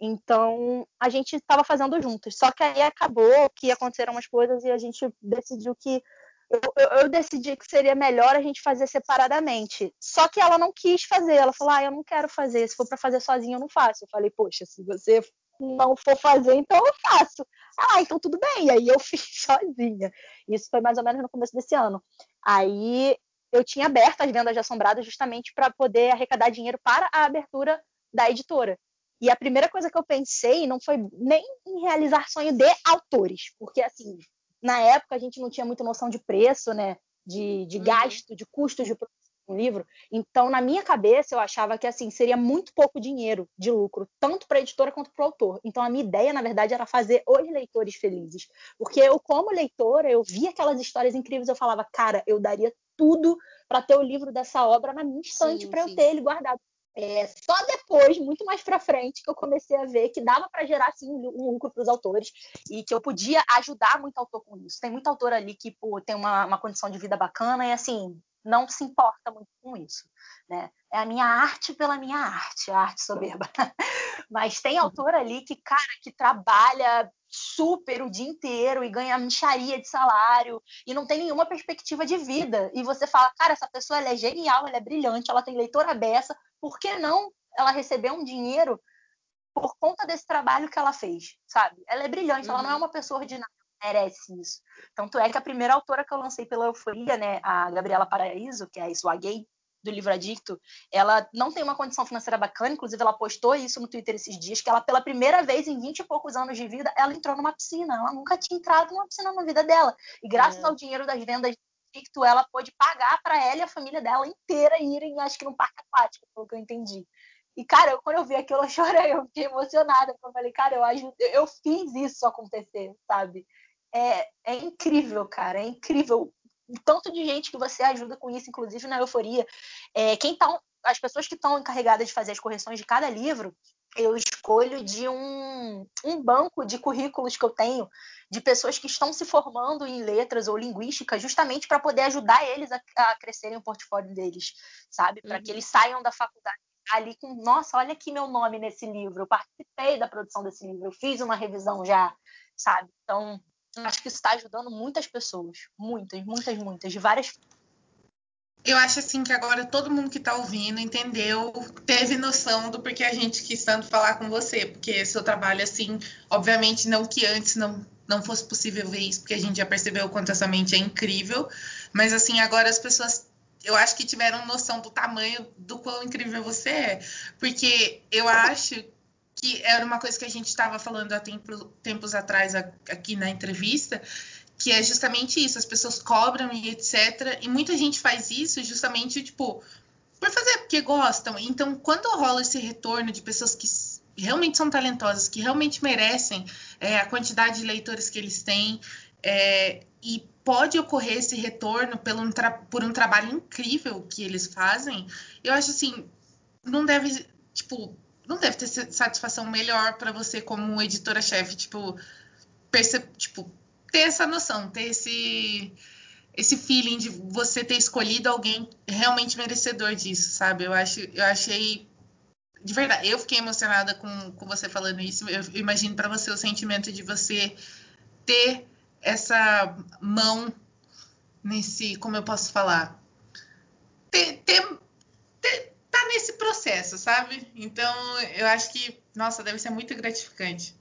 Então, a gente estava fazendo juntos. Só que aí acabou que aconteceram umas coisas e a gente decidiu que eu, eu, decidi que seria melhor a gente fazer separadamente. Só que ela não quis fazer. Ela falou: ah, eu não quero fazer. Se for para fazer sozinha, eu não faço. Eu falei: poxa, se você não for fazer, então eu faço. Ah, então tudo bem. Aí eu fiz sozinha. Isso foi mais ou menos no começo desse ano. Aí eu tinha aberto as vendas de Assombrados justamente para poder arrecadar dinheiro para a abertura da editora. E a primeira coisa que eu pensei não foi nem em realizar sonho de autores, porque assim, na época a gente não tinha muita noção de preço, né? De, de uhum. gasto, de custos de produção um livro. Então, na minha cabeça, eu achava que assim seria muito pouco dinheiro de lucro, tanto para a editora quanto para o autor. Então, a minha ideia, na verdade, era fazer os leitores felizes. Porque eu, como leitora, eu via aquelas histórias incríveis, eu falava, cara, eu daria tudo para ter o livro dessa obra na minha estante para eu ter ele guardado. É, só depois, muito mais para frente, que eu comecei a ver que dava para gerar assim, um lucro para os autores e que eu podia ajudar muito autor com isso. Tem muito autor ali que pô, tem uma, uma condição de vida bacana e assim não se importa muito com isso. Né? É a minha arte pela minha arte, a arte soberba. Mas tem autor ali que, cara, que trabalha super o dia inteiro e ganha micharia de salário e não tem nenhuma perspectiva de vida. E você fala, cara, essa pessoa é genial, ela é brilhante, ela tem leitora beça, por que não ela receber um dinheiro por conta desse trabalho que ela fez, sabe? Ela é brilhante, uhum. ela não é uhum. uma pessoa ordinária merece isso. Tanto é que a primeira autora que eu lancei pela Euforia, né, a Gabriela Paraíso, que é a Swagay, do livro Adicto, ela não tem uma condição financeira bacana, inclusive ela postou isso no Twitter esses dias, que ela pela primeira vez em 20 e poucos anos de vida, ela entrou numa piscina, ela nunca tinha entrado numa piscina na vida dela. E graças é. ao dinheiro das vendas de Adicto, ela pôde pagar para ela e a família dela inteira irem, acho que num parque aquático, pelo que eu entendi. E, cara, eu, quando eu vi aquilo, eu chorei, eu fiquei emocionada. Eu falei, cara, eu, ajudo, eu fiz isso acontecer, sabe? é, é incrível, cara, é incrível tanto de gente que você ajuda com isso, inclusive na euforia. É, quem tá, as pessoas que estão encarregadas de fazer as correções de cada livro, eu escolho de um, um banco de currículos que eu tenho de pessoas que estão se formando em letras ou linguística, justamente para poder ajudar eles a, a crescerem o portfólio deles, sabe? Para uhum. que eles saiam da faculdade ali com, nossa, olha aqui meu nome nesse livro, eu participei da produção desse livro, eu fiz uma revisão já, sabe? Então, acho que isso está ajudando muitas pessoas. Muitas, muitas, muitas, de várias eu acho assim que agora todo mundo que está ouvindo entendeu, teve noção do porquê a gente quis tanto falar com você, porque seu trabalho assim, obviamente não que antes não não fosse possível ver isso, porque a gente já percebeu o quanto essa mente é incrível, mas assim, agora as pessoas eu acho que tiveram noção do tamanho do quão incrível você é, porque eu acho que era uma coisa que a gente estava falando há tempo, tempos atrás aqui na entrevista, que é justamente isso, as pessoas cobram e etc. E muita gente faz isso justamente, tipo, por fazer porque gostam. Então, quando rola esse retorno de pessoas que realmente são talentosas, que realmente merecem é, a quantidade de leitores que eles têm, é, e pode ocorrer esse retorno pelo por um trabalho incrível que eles fazem, eu acho assim, não deve, tipo, não deve ter satisfação melhor para você como editora-chefe, tipo, tipo, ter essa noção, ter esse esse feeling de você ter escolhido alguém realmente merecedor disso, sabe? Eu acho, eu achei de verdade, eu fiquei emocionada com, com você falando isso. Eu imagino para você o sentimento de você ter essa mão nesse, como eu posso falar, ter, ter tá nesse processo, sabe? Então, eu acho que, nossa, deve ser muito gratificante.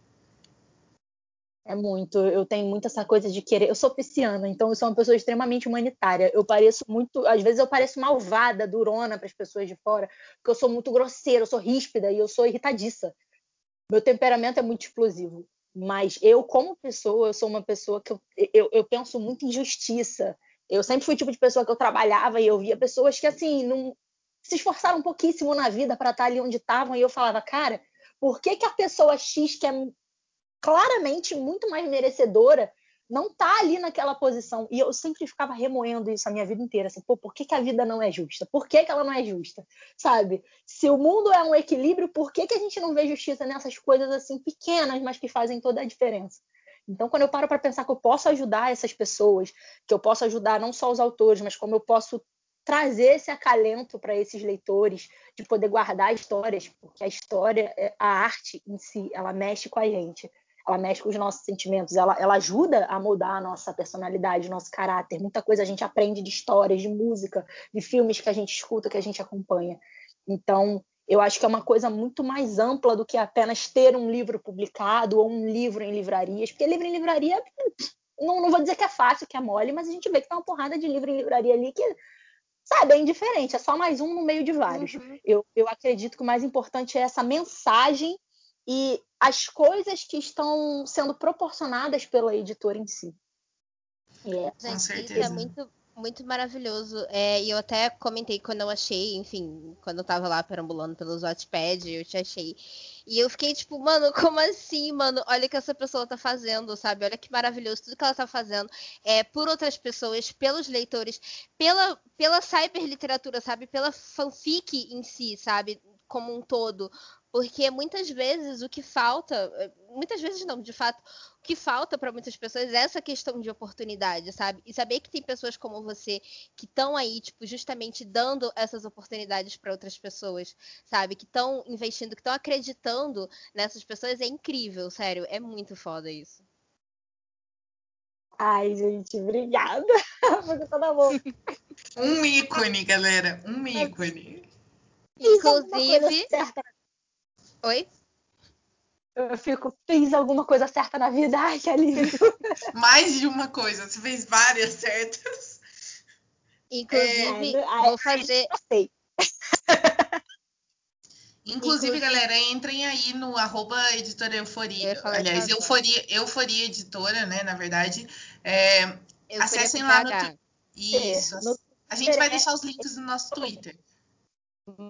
É muito. Eu tenho muito essa coisa de querer. Eu sou pisciana, então eu sou uma pessoa extremamente humanitária. Eu pareço muito. Às vezes eu pareço malvada, durona para as pessoas de fora, porque eu sou muito grosseira, eu sou ríspida e eu sou irritadiça. Meu temperamento é muito explosivo. Mas eu, como pessoa, eu sou uma pessoa que eu, eu, eu penso muito em justiça. Eu sempre fui o tipo de pessoa que eu trabalhava e eu via pessoas que, assim, não, se esforçaram pouquíssimo na vida para estar tá ali onde estavam, e eu falava, cara, por que, que a pessoa X, que é claramente muito mais merecedora, não está ali naquela posição? E eu sempre ficava remoendo isso a minha vida inteira, assim, pô, por que, que a vida não é justa? Por que, que ela não é justa? Sabe? Se o mundo é um equilíbrio, por que, que a gente não vê justiça nessas coisas assim pequenas, mas que fazem toda a diferença? Então, quando eu paro para pensar que eu posso ajudar essas pessoas, que eu posso ajudar não só os autores, mas como eu posso trazer esse acalento para esses leitores de poder guardar histórias, porque a história, é, a arte em si, ela mexe com a gente, ela mexe com os nossos sentimentos, ela, ela ajuda a mudar a nossa personalidade, o nosso caráter. Muita coisa a gente aprende de histórias, de música, de filmes que a gente escuta, que a gente acompanha. Então, eu acho que é uma coisa muito mais ampla do que apenas ter um livro publicado ou um livro em livrarias, porque livro em livraria, não, não vou dizer que é fácil, que é mole, mas a gente vê que tem uma porrada de livro em livraria ali que sabe, é indiferente, é só mais um no meio de vários. Uhum. Eu, eu acredito que o mais importante é essa mensagem e as coisas que estão sendo proporcionadas pela editora em si. É. Gente, isso é muito, muito maravilhoso. É, e eu até comentei quando eu achei, enfim, quando eu tava lá perambulando pelos Wattpad, eu te achei. E eu fiquei tipo, mano, como assim, mano? Olha o que essa pessoa tá fazendo, sabe? Olha que maravilhoso tudo que ela tá fazendo. É, por outras pessoas, pelos leitores, pela, pela cyberliteratura, sabe? Pela fanfic em si, sabe? Como um todo. Porque muitas vezes o que falta, eh, muitas vezes não, de fato, o que falta para muitas pessoas é essa questão de oportunidade, sabe? E saber que tem pessoas como você que estão aí, tipo, justamente dando essas oportunidades para outras pessoas, sabe? Que estão investindo, que estão acreditando nessas pessoas é incrível, sério, é muito foda isso. Ai, gente, obrigada. Você tá na boca. Um ícone, galera, um ícone. Inclusive, Oi? Eu fico, fiz alguma coisa certa na vida. Ai, que alívio. Mais de uma coisa, você fez várias certas. Inclusive, é, vou fazer. Ai, Inclusive, Inclusive, galera, entrem aí no arroba editora Euforia. Aliás, Euforia, Euforia Editora, né? Na verdade. É, acessem lá no. Isso. É, no... A gente vai deixar os links no nosso Twitter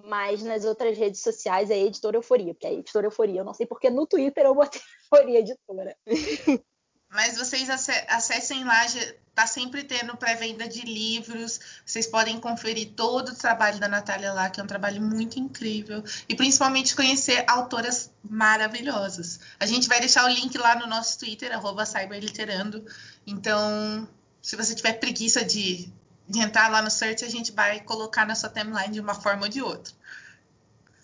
mas nas outras redes sociais é Editora Euforia, porque é Editora Euforia. Eu não sei porque no Twitter eu botei Euforia Editora. Mas vocês acessem lá, tá sempre tendo pré-venda de livros. Vocês podem conferir todo o trabalho da Natália lá, que é um trabalho muito incrível. E principalmente conhecer autoras maravilhosas. A gente vai deixar o link lá no nosso Twitter, cyberliterando. Então, se você tiver preguiça de entrar lá no search, a gente vai colocar na sua timeline de uma forma ou de outra.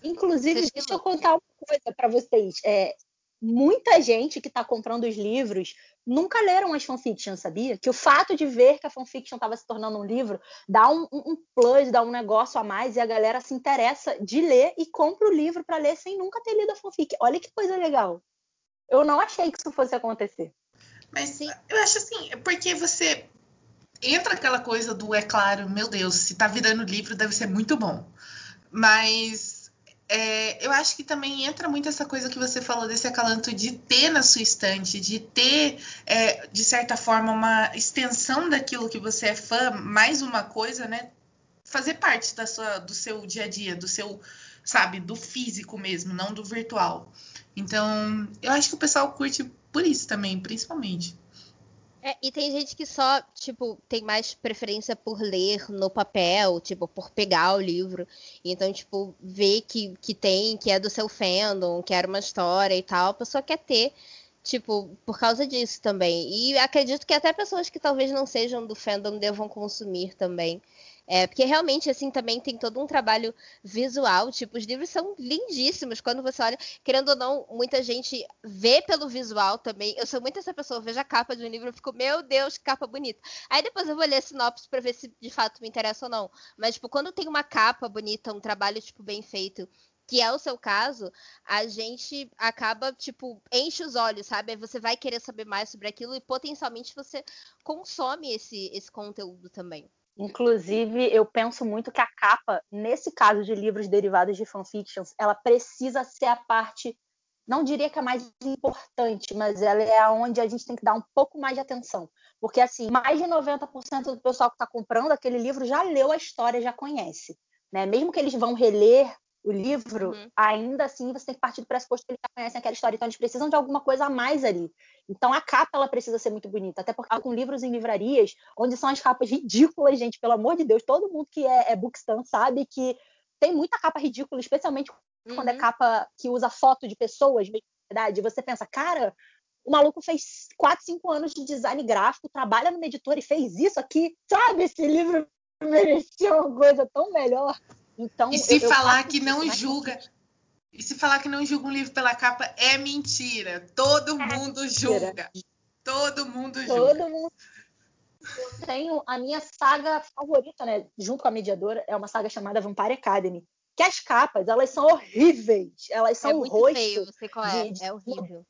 Inclusive, deixa eu contar uma coisa para vocês. É, muita gente que está comprando os livros nunca leram as fanfictions, sabia? Que o fato de ver que a fanfiction estava se tornando um livro dá um, um, plus, dá um negócio a mais e a galera se interessa de ler e compra o livro para ler sem nunca ter lido a fanfic. Olha que coisa legal. Eu não achei que isso fosse acontecer. Mas eu acho assim, é porque você entra aquela coisa do, é claro, meu Deus, se tá virando livro deve ser muito bom. Mas é, eu acho que também entra muito essa coisa que você falou desse acalanto de ter na sua estante, de ter, é, de certa forma, uma extensão daquilo que você é fã, mais uma coisa, né? Fazer parte da sua, do seu dia a dia, do seu, sabe, do físico mesmo, não do virtual. Então, eu acho que o pessoal curte por isso também, principalmente. É, e tem gente que só, tipo, tem mais preferência por ler no papel, tipo, por pegar o livro. Então, tipo, ver que, que tem, que é do seu fandom, que era uma história e tal, a pessoa quer ter, tipo, por causa disso também. E acredito que até pessoas que talvez não sejam do fandom devam consumir também. É, porque realmente, assim, também tem todo um trabalho visual. Tipo, os livros são lindíssimos. Quando você olha, querendo ou não, muita gente vê pelo visual também. Eu sou muito essa pessoa, eu vejo a capa de um livro e fico, meu Deus, que capa bonita. Aí depois eu vou ler a sinopse pra ver se de fato me interessa ou não. Mas, tipo, quando tem uma capa bonita, um trabalho, tipo, bem feito, que é o seu caso, a gente acaba, tipo, enche os olhos, sabe? Você vai querer saber mais sobre aquilo e potencialmente você consome esse, esse conteúdo também. Inclusive, eu penso muito que a capa, nesse caso de livros derivados de fanfictions, ela precisa ser a parte, não diria que é mais importante, mas ela é onde a gente tem que dar um pouco mais de atenção. Porque, assim, mais de 90% do pessoal que está comprando aquele livro já leu a história, já conhece. Né? Mesmo que eles vão reler o livro, uhum. ainda assim você tem que partir do pressuposto que eles já conhecem aquela história, então eles precisam de alguma coisa a mais ali. Então a capa ela precisa ser muito bonita, até porque com livros em livrarias, onde são as capas ridículas, gente, pelo amor de Deus, todo mundo que é, é bookstan sabe que tem muita capa ridícula, especialmente uhum. quando é uhum. capa que usa foto de pessoas, verdade, você pensa, cara, o maluco fez 4, 5 anos de design gráfico, trabalha numa editora e fez isso aqui, sabe? Esse livro merecia uma coisa tão melhor. Então, e se eu, falar eu que não julga, e se falar que não julga um livro pela capa, é mentira. Todo é mundo mentira. julga. Todo mundo julga. Todo mundo. Eu tenho a minha saga favorita, né? Junto com a mediadora, é uma saga chamada Vampire Academy. Que as capas, elas são horríveis. Elas são é muito rosto feio, sei qual é. De, de... É horrível.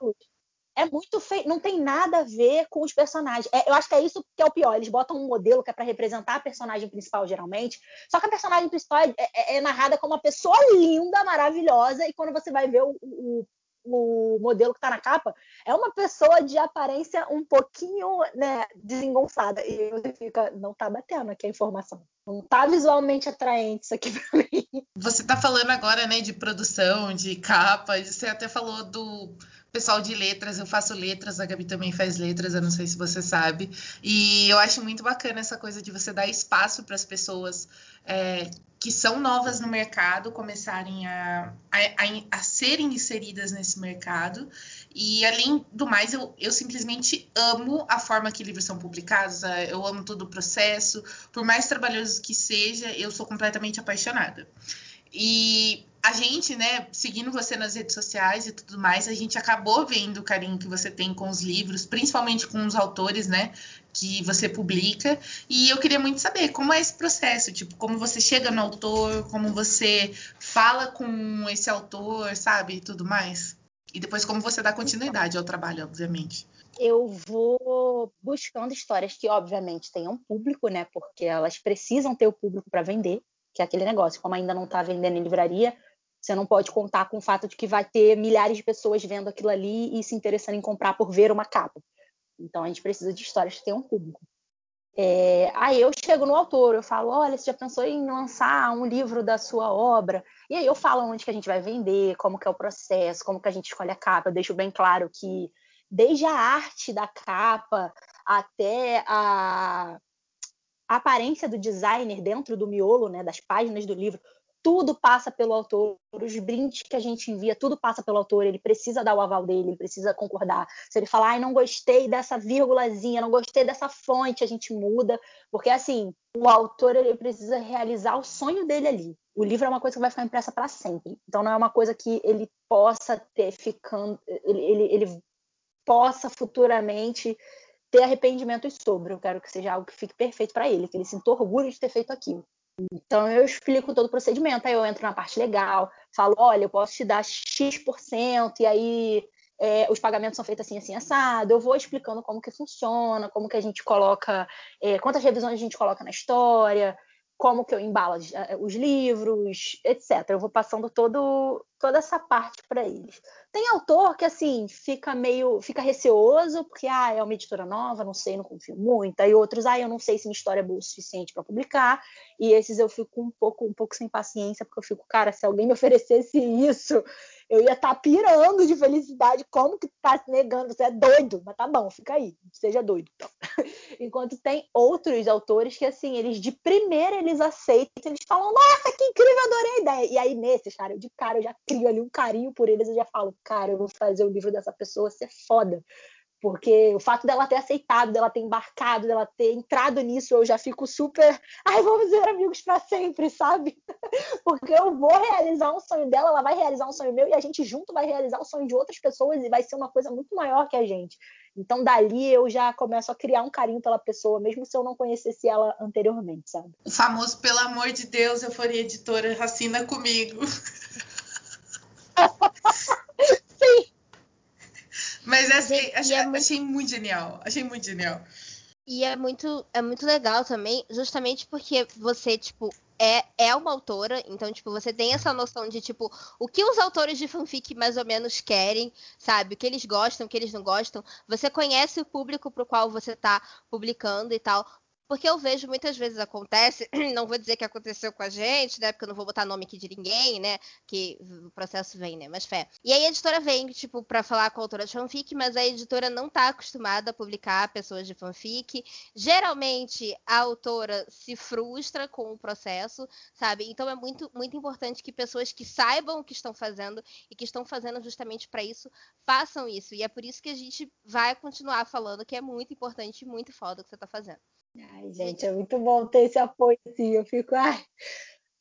É muito feio, não tem nada a ver com os personagens. É, eu acho que é isso que é o pior. Eles botam um modelo que é para representar a personagem principal, geralmente. Só que a personagem principal é, é, é, narrada como uma pessoa linda, maravilhosa, e quando você vai ver o, o, o modelo que está na capa, é uma pessoa de aparência um pouquinho né, desengonçada. E você fica, não tá batendo aqui a informação. Não tá visualmente atraente isso aqui para mim. Você tá falando agora, né, de produção, de capa, você até falou do pessoal de letras, eu faço letras, a Gabi também faz letras, eu não sei se você sabe. E eu acho muito bacana essa coisa de você dar espaço para as pessoas é, que são novas no mercado começarem a, a, a, a, serem inseridas nesse mercado. E além do mais, eu, eu simplesmente amo a forma que livros são publicados, eu amo todo o processo. Por mais trabalhoso que seja, eu sou completamente apaixonada. E a gente, né, seguindo você nas redes sociais e tudo mais, a gente acabou vendo o carinho que você tem com os livros, principalmente com os autores, né, que você publica. E eu queria muito saber como é esse processo, tipo, como você chega no autor, como você fala com esse autor, sabe, e tudo mais. E depois como você dá continuidade ao trabalho, obviamente. Eu vou buscando histórias que, obviamente, tenham público, né? Porque elas precisam ter o público para vender, que é aquele negócio. Como ainda não está vendendo em livraria, você não pode contar com o fato de que vai ter milhares de pessoas vendo aquilo ali e se interessando em comprar por ver uma capa. Então a gente precisa de histórias que tenham público. É, aí eu chego no autor, eu falo, olha, você já pensou em lançar um livro da sua obra? E aí eu falo onde que a gente vai vender, como que é o processo, como que a gente escolhe a capa. Eu deixo bem claro que desde a arte da capa até a, a aparência do designer dentro do miolo, né, das páginas do livro, tudo passa pelo autor, os brindes que a gente envia, tudo passa pelo autor, ele precisa dar o aval dele, ele precisa concordar. Se ele falar, ai, não gostei dessa vírgulazinha, não gostei dessa fonte, a gente muda, porque assim, o autor ele precisa realizar o sonho dele ali. O livro é uma coisa que vai ficar impressa para sempre. Então não é uma coisa que ele possa ter ficando, ele, ele, ele possa futuramente ter arrependimentos sobre. Eu quero que seja algo que fique perfeito para ele, que ele sinta orgulho de ter feito aquilo. Então eu explico todo o procedimento, aí eu entro na parte legal, falo, olha, eu posso te dar X%, e aí é, os pagamentos são feitos assim, assim, assado. Eu vou explicando como que funciona, como que a gente coloca, é, quantas revisões a gente coloca na história, como que eu embalo eh, os livros, etc. Eu vou passando todo, toda essa parte para eles. Tem autor que assim fica meio, fica receoso porque ah, é uma editora nova, não sei, não confio muito. Aí outros, ah, eu não sei se minha história é boa o suficiente para publicar. E esses eu fico um pouco, um pouco sem paciência porque eu fico, cara, se alguém me oferecesse isso, eu ia estar tá pirando de felicidade. Como que tá se negando? Você é doido, mas tá bom, fica aí, seja doido. Então. Enquanto tem outros autores que, assim, eles de primeira eles aceitam, eles falam, nossa, que incrível, adorei a ideia. E aí, nesses, cara, eu de cara, eu já crio ali um carinho por eles, eu já falo, cara, eu vou fazer o livro dessa pessoa ser foda. Porque o fato dela ter aceitado, dela ter embarcado, dela ter entrado nisso, eu já fico super. Ai, vamos ser amigos para sempre, sabe? Porque eu vou realizar um sonho dela, ela vai realizar um sonho meu, e a gente junto vai realizar o sonho de outras pessoas e vai ser uma coisa muito maior que a gente. Então, dali eu já começo a criar um carinho pela pessoa, mesmo se eu não conhecesse ela anteriormente, sabe? O famoso, pelo amor de Deus, eu faria editora, racina comigo. Sim. Mas assim, achei, é muito... achei muito genial. Achei muito genial. E é muito, é muito legal também, justamente porque você, tipo, é, é uma autora, então, tipo, você tem essa noção de, tipo, o que os autores de fanfic mais ou menos querem, sabe? O que eles gostam, o que eles não gostam. Você conhece o público pro qual você tá publicando e tal. Porque eu vejo muitas vezes acontece, não vou dizer que aconteceu com a gente, né? Porque eu não vou botar nome aqui de ninguém, né? Que o processo vem, né? Mas fé. E aí a editora vem, tipo, para falar com a autora de fanfic, mas a editora não tá acostumada a publicar pessoas de fanfic. Geralmente a autora se frustra com o processo, sabe? Então é muito, muito importante que pessoas que saibam o que estão fazendo e que estão fazendo justamente para isso, façam isso. E é por isso que a gente vai continuar falando que é muito importante e muito foda o que você tá fazendo. Ai, gente, é muito bom ter esse apoio assim. Eu fico, ai,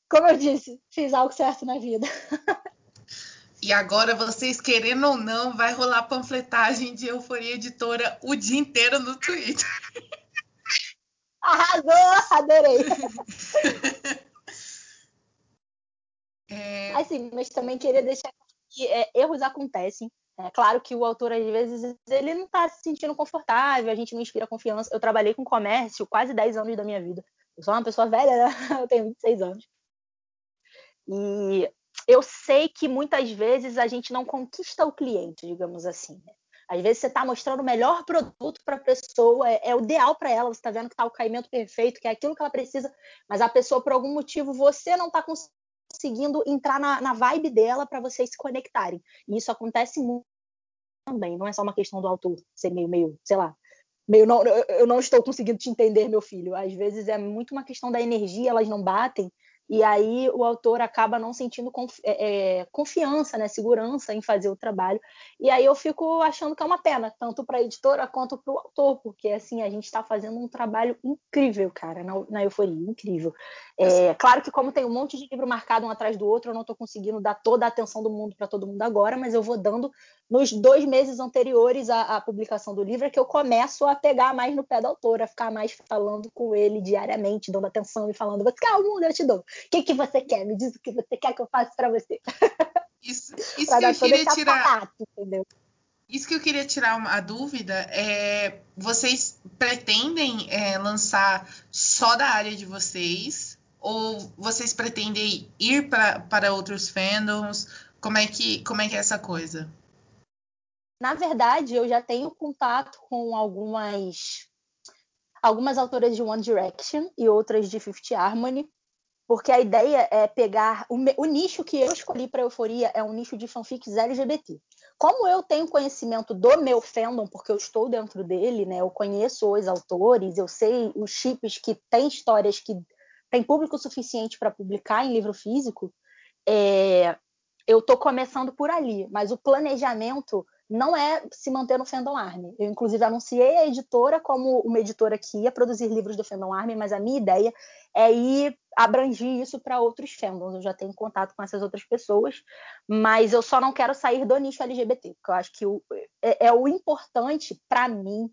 como eu disse, fiz algo certo na vida. E agora, vocês querendo ou não, vai rolar panfletagem de Euforia Editora o dia inteiro no Twitter. Arrasou! Adorei! É... Assim, mas também queria deixar que é, erros acontecem. É claro que o autor, às vezes, ele não está se sentindo confortável, a gente não inspira confiança. Eu trabalhei com comércio quase 10 anos da minha vida. Eu sou uma pessoa velha, né? Eu tenho 26 anos. E eu sei que muitas vezes a gente não conquista o cliente, digamos assim. Né? Às vezes você está mostrando o melhor produto para a pessoa, é, é, o ideal para ela, você está vendo que está o caimento perfeito, que é aquilo que ela precisa, mas a pessoa, por algum motivo, você não está conseguindo entrar na, na vibe dela para vocês se conectarem. E isso acontece muito também, não é só uma questão do autor ser meio, meio, sei lá, meio não, eu não estou conseguindo te entender, meu filho. Às vezes é muito uma questão da energia, elas não batem, e aí o autor acaba não sentindo confi é, é, confiança, né, segurança em fazer o trabalho. E aí eu fico achando que é uma pena, tanto para a editora quanto para o autor, porque assim a gente está fazendo um trabalho incrível, cara, na, na euforia, incrível. É, claro que como tem um monte de livro marcado um atrás do outro, eu não estou conseguindo dar toda a atenção do mundo para todo mundo agora, mas eu vou dando nos dois meses anteriores à, à publicação do livro, é que eu começo a pegar mais no pé do autor, a ficar mais falando com ele diariamente, dando atenção e falando, você quer o mundo, eu te dou. O que, que você quer? Me diz o que você quer que eu faça para você. Isso, isso que eu queria tirar. entendeu? Isso que eu queria tirar uma, a dúvida é: vocês pretendem é, lançar só da área de vocês? Ou vocês pretendem ir pra, para outros fandoms? Como é, que, como é que é essa coisa? Na verdade, eu já tenho contato com algumas algumas autoras de One Direction e outras de Fifth Harmony, porque a ideia é pegar o, o nicho que eu escolhi para Euforia é um nicho de fanfics LGBT. Como eu tenho conhecimento do meu fandom, porque eu estou dentro dele, né? Eu conheço os autores, eu sei os chips que têm histórias que têm público suficiente para publicar em livro físico. É, eu estou começando por ali, mas o planejamento não é se manter no Fandom Army. Eu, inclusive, anunciei a editora como uma editora que ia produzir livros do Fandom Army, mas a minha ideia é ir abrangir isso para outros fandoms. Eu já tenho contato com essas outras pessoas, mas eu só não quero sair do nicho LGBT, porque eu acho que o, é, é o importante para mim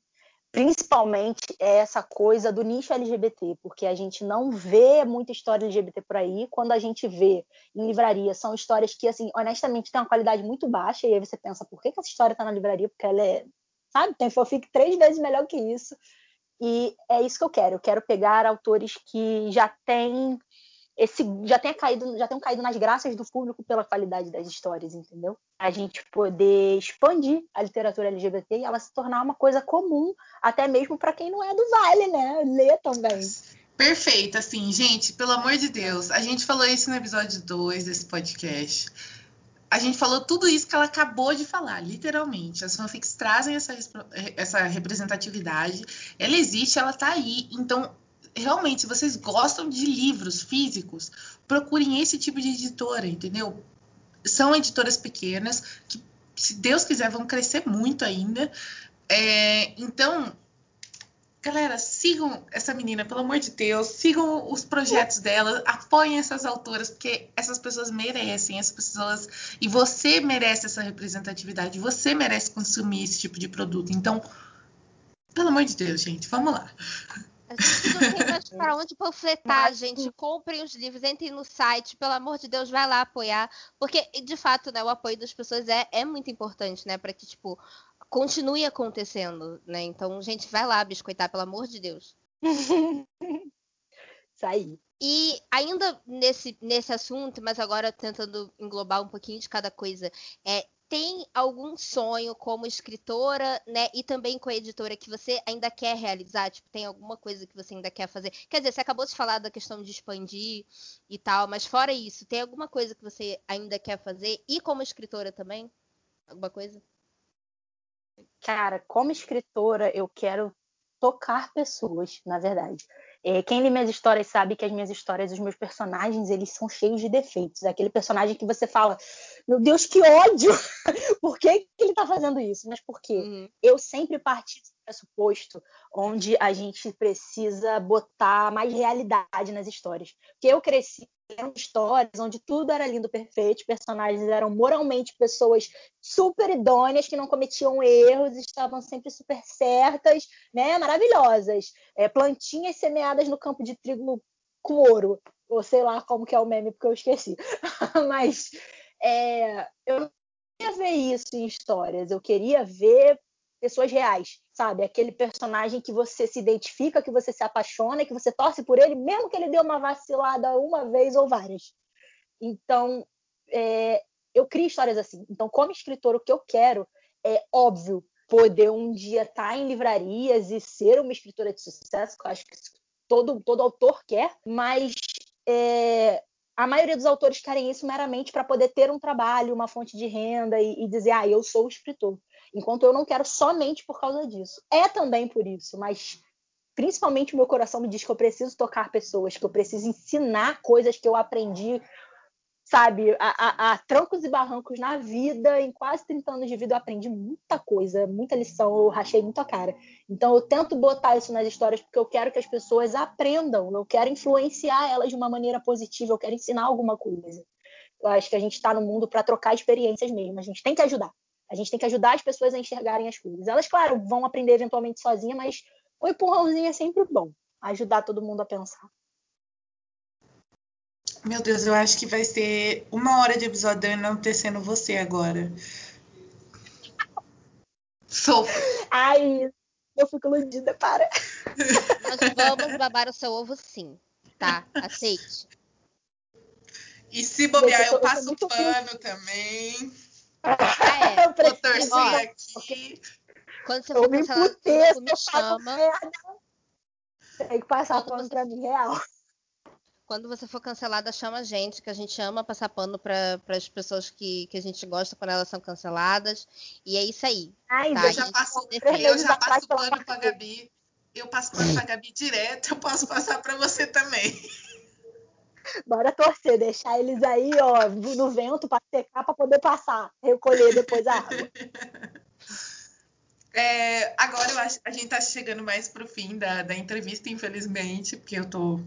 principalmente é essa coisa do nicho LGBT, porque a gente não vê muita história LGBT por aí. Quando a gente vê em livraria, são histórias que, assim, honestamente, têm uma qualidade muito baixa. E aí você pensa, por que, que essa história está na livraria? Porque ela é, sabe, tem fanfic três vezes melhor que isso. E é isso que eu quero. Eu quero pegar autores que já têm esse já tenha caído, já tenham caído nas graças do público pela qualidade das histórias, entendeu? A gente poder expandir a literatura LGBT e ela se tornar uma coisa comum, até mesmo para quem não é do Vale, né? Ler também. Perfeito, assim, gente, pelo amor de Deus, a gente falou isso no episódio 2 desse podcast. A gente falou tudo isso que ela acabou de falar, literalmente. As fanfics trazem essa, essa representatividade, ela existe, ela tá aí. Então, realmente, se vocês gostam de livros físicos, procurem esse tipo de editora, entendeu? São editoras pequenas que, se Deus quiser, vão crescer muito ainda. É, então, galera, sigam essa menina, pelo amor de Deus, sigam os projetos dela, apoiem essas autoras, porque essas pessoas merecem, essas pessoas. E você merece essa representatividade, você merece consumir esse tipo de produto. Então, pelo amor de Deus, gente, vamos lá. A gente não tem mais para onde panfletar, gente. Comprem os livros, entrem no site, pelo amor de Deus, vai lá apoiar. Porque, de fato, né, o apoio das pessoas é, é muito importante, né? Para que, tipo, continue acontecendo, né? Então, gente, vai lá biscoitar, pelo amor de Deus. Isso aí. E ainda nesse, nesse assunto, mas agora tentando englobar um pouquinho de cada coisa, é, tem algum sonho como escritora, né, e também com a editora que você ainda quer realizar? Tipo, tem alguma coisa que você ainda quer fazer? Quer dizer, você acabou de falar da questão de expandir e tal, mas fora isso, tem alguma coisa que você ainda quer fazer? E como escritora também? Alguma coisa? Cara, como escritora, eu quero tocar pessoas, na verdade. É, quem lê minhas histórias sabe que as minhas histórias, os meus personagens, eles são cheios de defeitos. Aquele personagem que você fala, meu Deus, que ódio! por que, que ele está fazendo isso? Mas por quê? Uhum. Eu sempre parti do pressuposto onde a gente precisa botar mais realidade nas histórias. Porque eu cresci eram histórias onde tudo era lindo, perfeito, personagens eram moralmente pessoas super idôneas, que não cometiam erros, estavam sempre super certas, né, maravilhosas. É, plantinhas semeadas no campo de trigo com ouro, ou sei lá como que é o meme, porque eu esqueci. Mas é, eu ver isso em histórias, eu queria ver pessoas reais, sabe? Aquele personagem que você se identifica, que você se apaixona, que você torce por ele, mesmo que ele dê uma vacilada uma vez ou várias. Então, é, eu crio histórias assim. Então, como escritor, o que eu quero é óbvio poder um dia estar tá em livrarias e ser uma escritora de sucesso, que eu acho que todo, todo autor quer, mas é, a maioria dos autores querem isso meramente para poder ter um trabalho, uma fonte de renda e, e dizer, ah, eu sou escritor. Enquanto eu não quero somente por causa disso. É também por isso, mas principalmente o meu coração me diz que eu preciso tocar pessoas, que eu preciso ensinar coisas que eu aprendi sabe, a, a, a, trancos e barrancos na vida, em quase 30 anos de vida, eu aprendi muita coisa, muita lição, eu rachei muito a cara. Então, eu tento botar isso nas histórias porque eu quero que as pessoas aprendam, eu quero influenciar elas de uma maneira positiva, eu quero ensinar alguma coisa. Eu acho que a gente está no mundo para trocar experiências mesmo, a gente tem que ajudar. A gente tem que ajudar as pessoas a enxergarem as coisas. Elas, claro, vão aprender eventualmente sozinha, mas o empurrãozinho é sempre bom. Ajudar todo mundo a pensar. Meu Deus, eu acho que vai ser uma hora de episódio enaltecendo você agora. Sofro. Ai, eu fico iludida, para. Nós vamos babar o seu ovo sim, tá? Aceite. E se bobear, eu, eu passo o pano também. Ah, é. Vou torcer Ó, aqui. Quando você for cancelado, você me chama. Tem que passar pano você... pra mim, real quando você for cancelada, chama a gente, que a gente ama passar pano para as pessoas que, que a gente gosta quando elas são canceladas. E é isso aí. Ai, tá? eu já passo, eu já passo pano para Gabi. Eu passo pano para Gabi direto, eu posso passar para você também. Bora torcer, deixar eles aí, ó, no vento para secar para poder passar, recolher depois a água. É, agora eu acho, a gente está chegando mais pro fim da, da entrevista, infelizmente, porque eu tô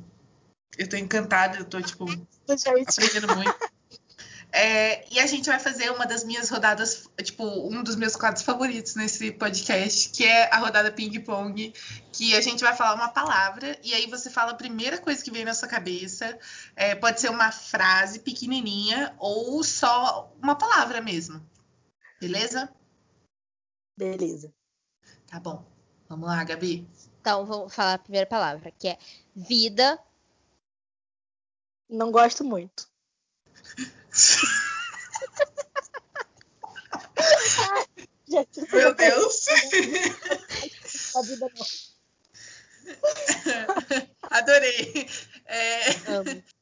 eu tô encantada, eu tô, tipo, aprendendo muito. É, e a gente vai fazer uma das minhas rodadas, tipo, um dos meus quadros favoritos nesse podcast, que é a rodada ping-pong, que a gente vai falar uma palavra, e aí você fala a primeira coisa que vem na sua cabeça. É, pode ser uma frase pequenininha ou só uma palavra mesmo. Beleza? Beleza. Tá bom. Vamos lá, Gabi. Então, vamos falar a primeira palavra, que é vida, não gosto muito. Meu Deus! Adorei. É...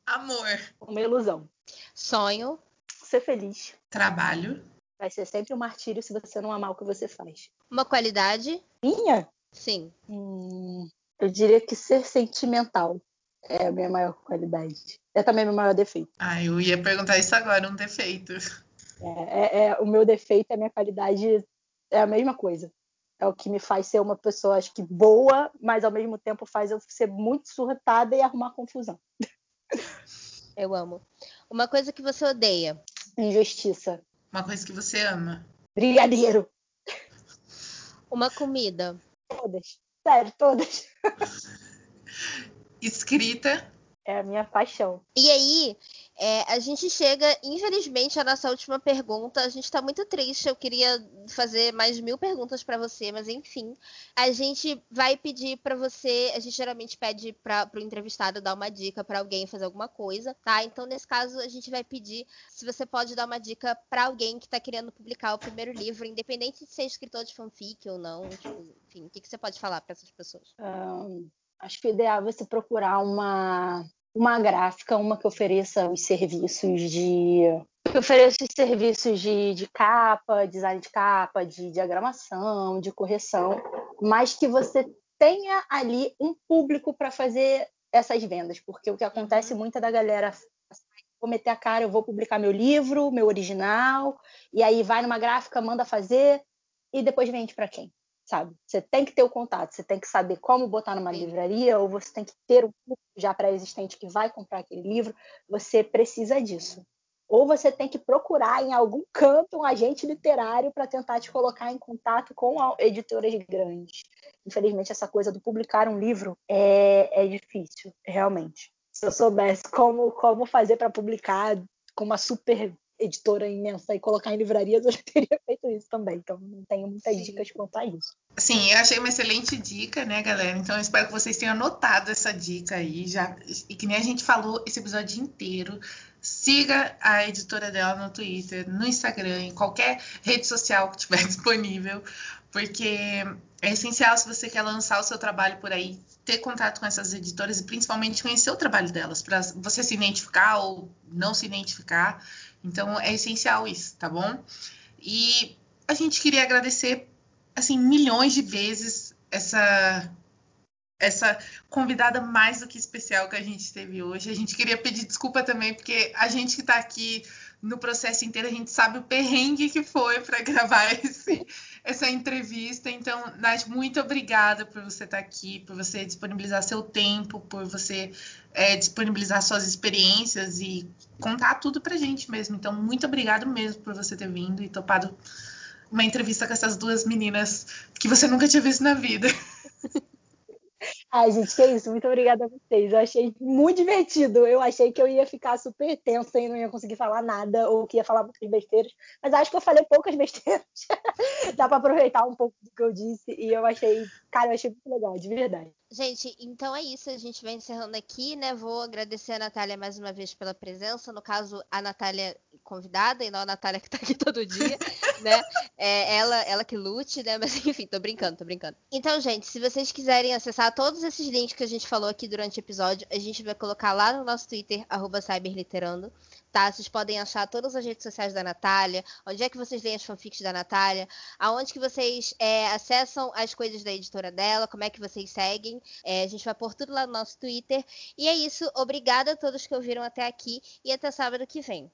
Amor. Uma ilusão. Sonho. Ser feliz. Trabalho. Vai ser sempre um martírio se você não amar o que você faz. Uma qualidade. Minha? Sim. Hum, eu diria que ser sentimental é a minha maior qualidade. É também meu maior defeito. Ah, eu ia perguntar isso agora, um defeito. É, é, é, o meu defeito e a minha qualidade é a mesma coisa. É o que me faz ser uma pessoa, acho que boa, mas ao mesmo tempo faz eu ser muito surtada e arrumar confusão. Eu amo. Uma coisa que você odeia? Injustiça. Uma coisa que você ama? Brigadeiro. Uma comida? Todas. Sério, todas. Escrita? É a minha paixão. E aí, é, a gente chega, infelizmente, à nossa última pergunta. A gente está muito triste. Eu queria fazer mais mil perguntas para você, mas enfim, a gente vai pedir para você. A gente geralmente pede para o entrevistado dar uma dica para alguém fazer alguma coisa, tá? Então, nesse caso, a gente vai pedir se você pode dar uma dica para alguém que está querendo publicar o primeiro livro, independente de ser escritor de fanfic ou não. Tipo, enfim, o que, que você pode falar para essas pessoas? Um Acho que o ideal é você procurar uma, uma gráfica, uma que ofereça os serviços de. que ofereça os serviços de, de capa, design de capa, de diagramação, de correção, mas que você tenha ali um público para fazer essas vendas, porque o que acontece muito é da galera vou meter a cara, eu vou publicar meu livro, meu original, e aí vai numa gráfica, manda fazer e depois vende para quem? Sabe? Você tem que ter o contato, você tem que saber como botar numa Sim. livraria, ou você tem que ter um público já pré-existente que vai comprar aquele livro. Você precisa disso. Ou você tem que procurar em algum canto um agente literário para tentar te colocar em contato com editoras grandes. Infelizmente, essa coisa do publicar um livro é, é difícil, realmente. Se eu soubesse como, como fazer para publicar com uma super editora imensa e colocar em livrarias, eu já teria feito isso também. Então, não tenho muitas Sim. dicas quanto a isso. Sim, eu achei uma excelente dica, né, galera? Então, eu espero que vocês tenham anotado essa dica aí. Já, e que nem a gente falou esse episódio inteiro. Siga a editora dela no Twitter, no Instagram, em qualquer rede social que tiver disponível, porque é essencial se você quer lançar o seu trabalho por aí, ter contato com essas editoras e principalmente conhecer o trabalho delas, para você se identificar ou não se identificar. Então é essencial isso, tá bom? E a gente queria agradecer assim milhões de vezes essa essa convidada mais do que especial que a gente teve hoje. A gente queria pedir desculpa também porque a gente que está aqui no processo inteiro, a gente sabe o perrengue que foi para gravar esse, essa entrevista. Então, Nath, muito obrigada por você estar tá aqui, por você disponibilizar seu tempo, por você é, disponibilizar suas experiências e contar tudo para a gente mesmo. Então, muito obrigada mesmo por você ter vindo e topado uma entrevista com essas duas meninas que você nunca tinha visto na vida. Ai, gente, que isso. Muito obrigada a vocês. Eu achei muito divertido. Eu achei que eu ia ficar super tensa e não ia conseguir falar nada, ou que ia falar muitas besteiras. Mas acho que eu falei poucas besteiras. Dá para aproveitar um pouco do que eu disse. E eu achei, cara, eu achei muito legal, de verdade. Gente, então é isso. A gente vai encerrando aqui, né? Vou agradecer a Natália mais uma vez pela presença. No caso, a Natália convidada e não a Natália que tá aqui todo dia, né? É ela, ela que lute, né? Mas enfim, tô brincando, tô brincando. Então, gente, se vocês quiserem acessar todos esses links que a gente falou aqui durante o episódio, a gente vai colocar lá no nosso Twitter, cyberliterando tá? Vocês podem achar todas as redes sociais da Natália, onde é que vocês leem as fanfics da Natália, aonde que vocês é, acessam as coisas da editora dela, como é que vocês seguem. É, a gente vai pôr tudo lá no nosso Twitter. E é isso. Obrigada a todos que ouviram até aqui e até sábado que vem.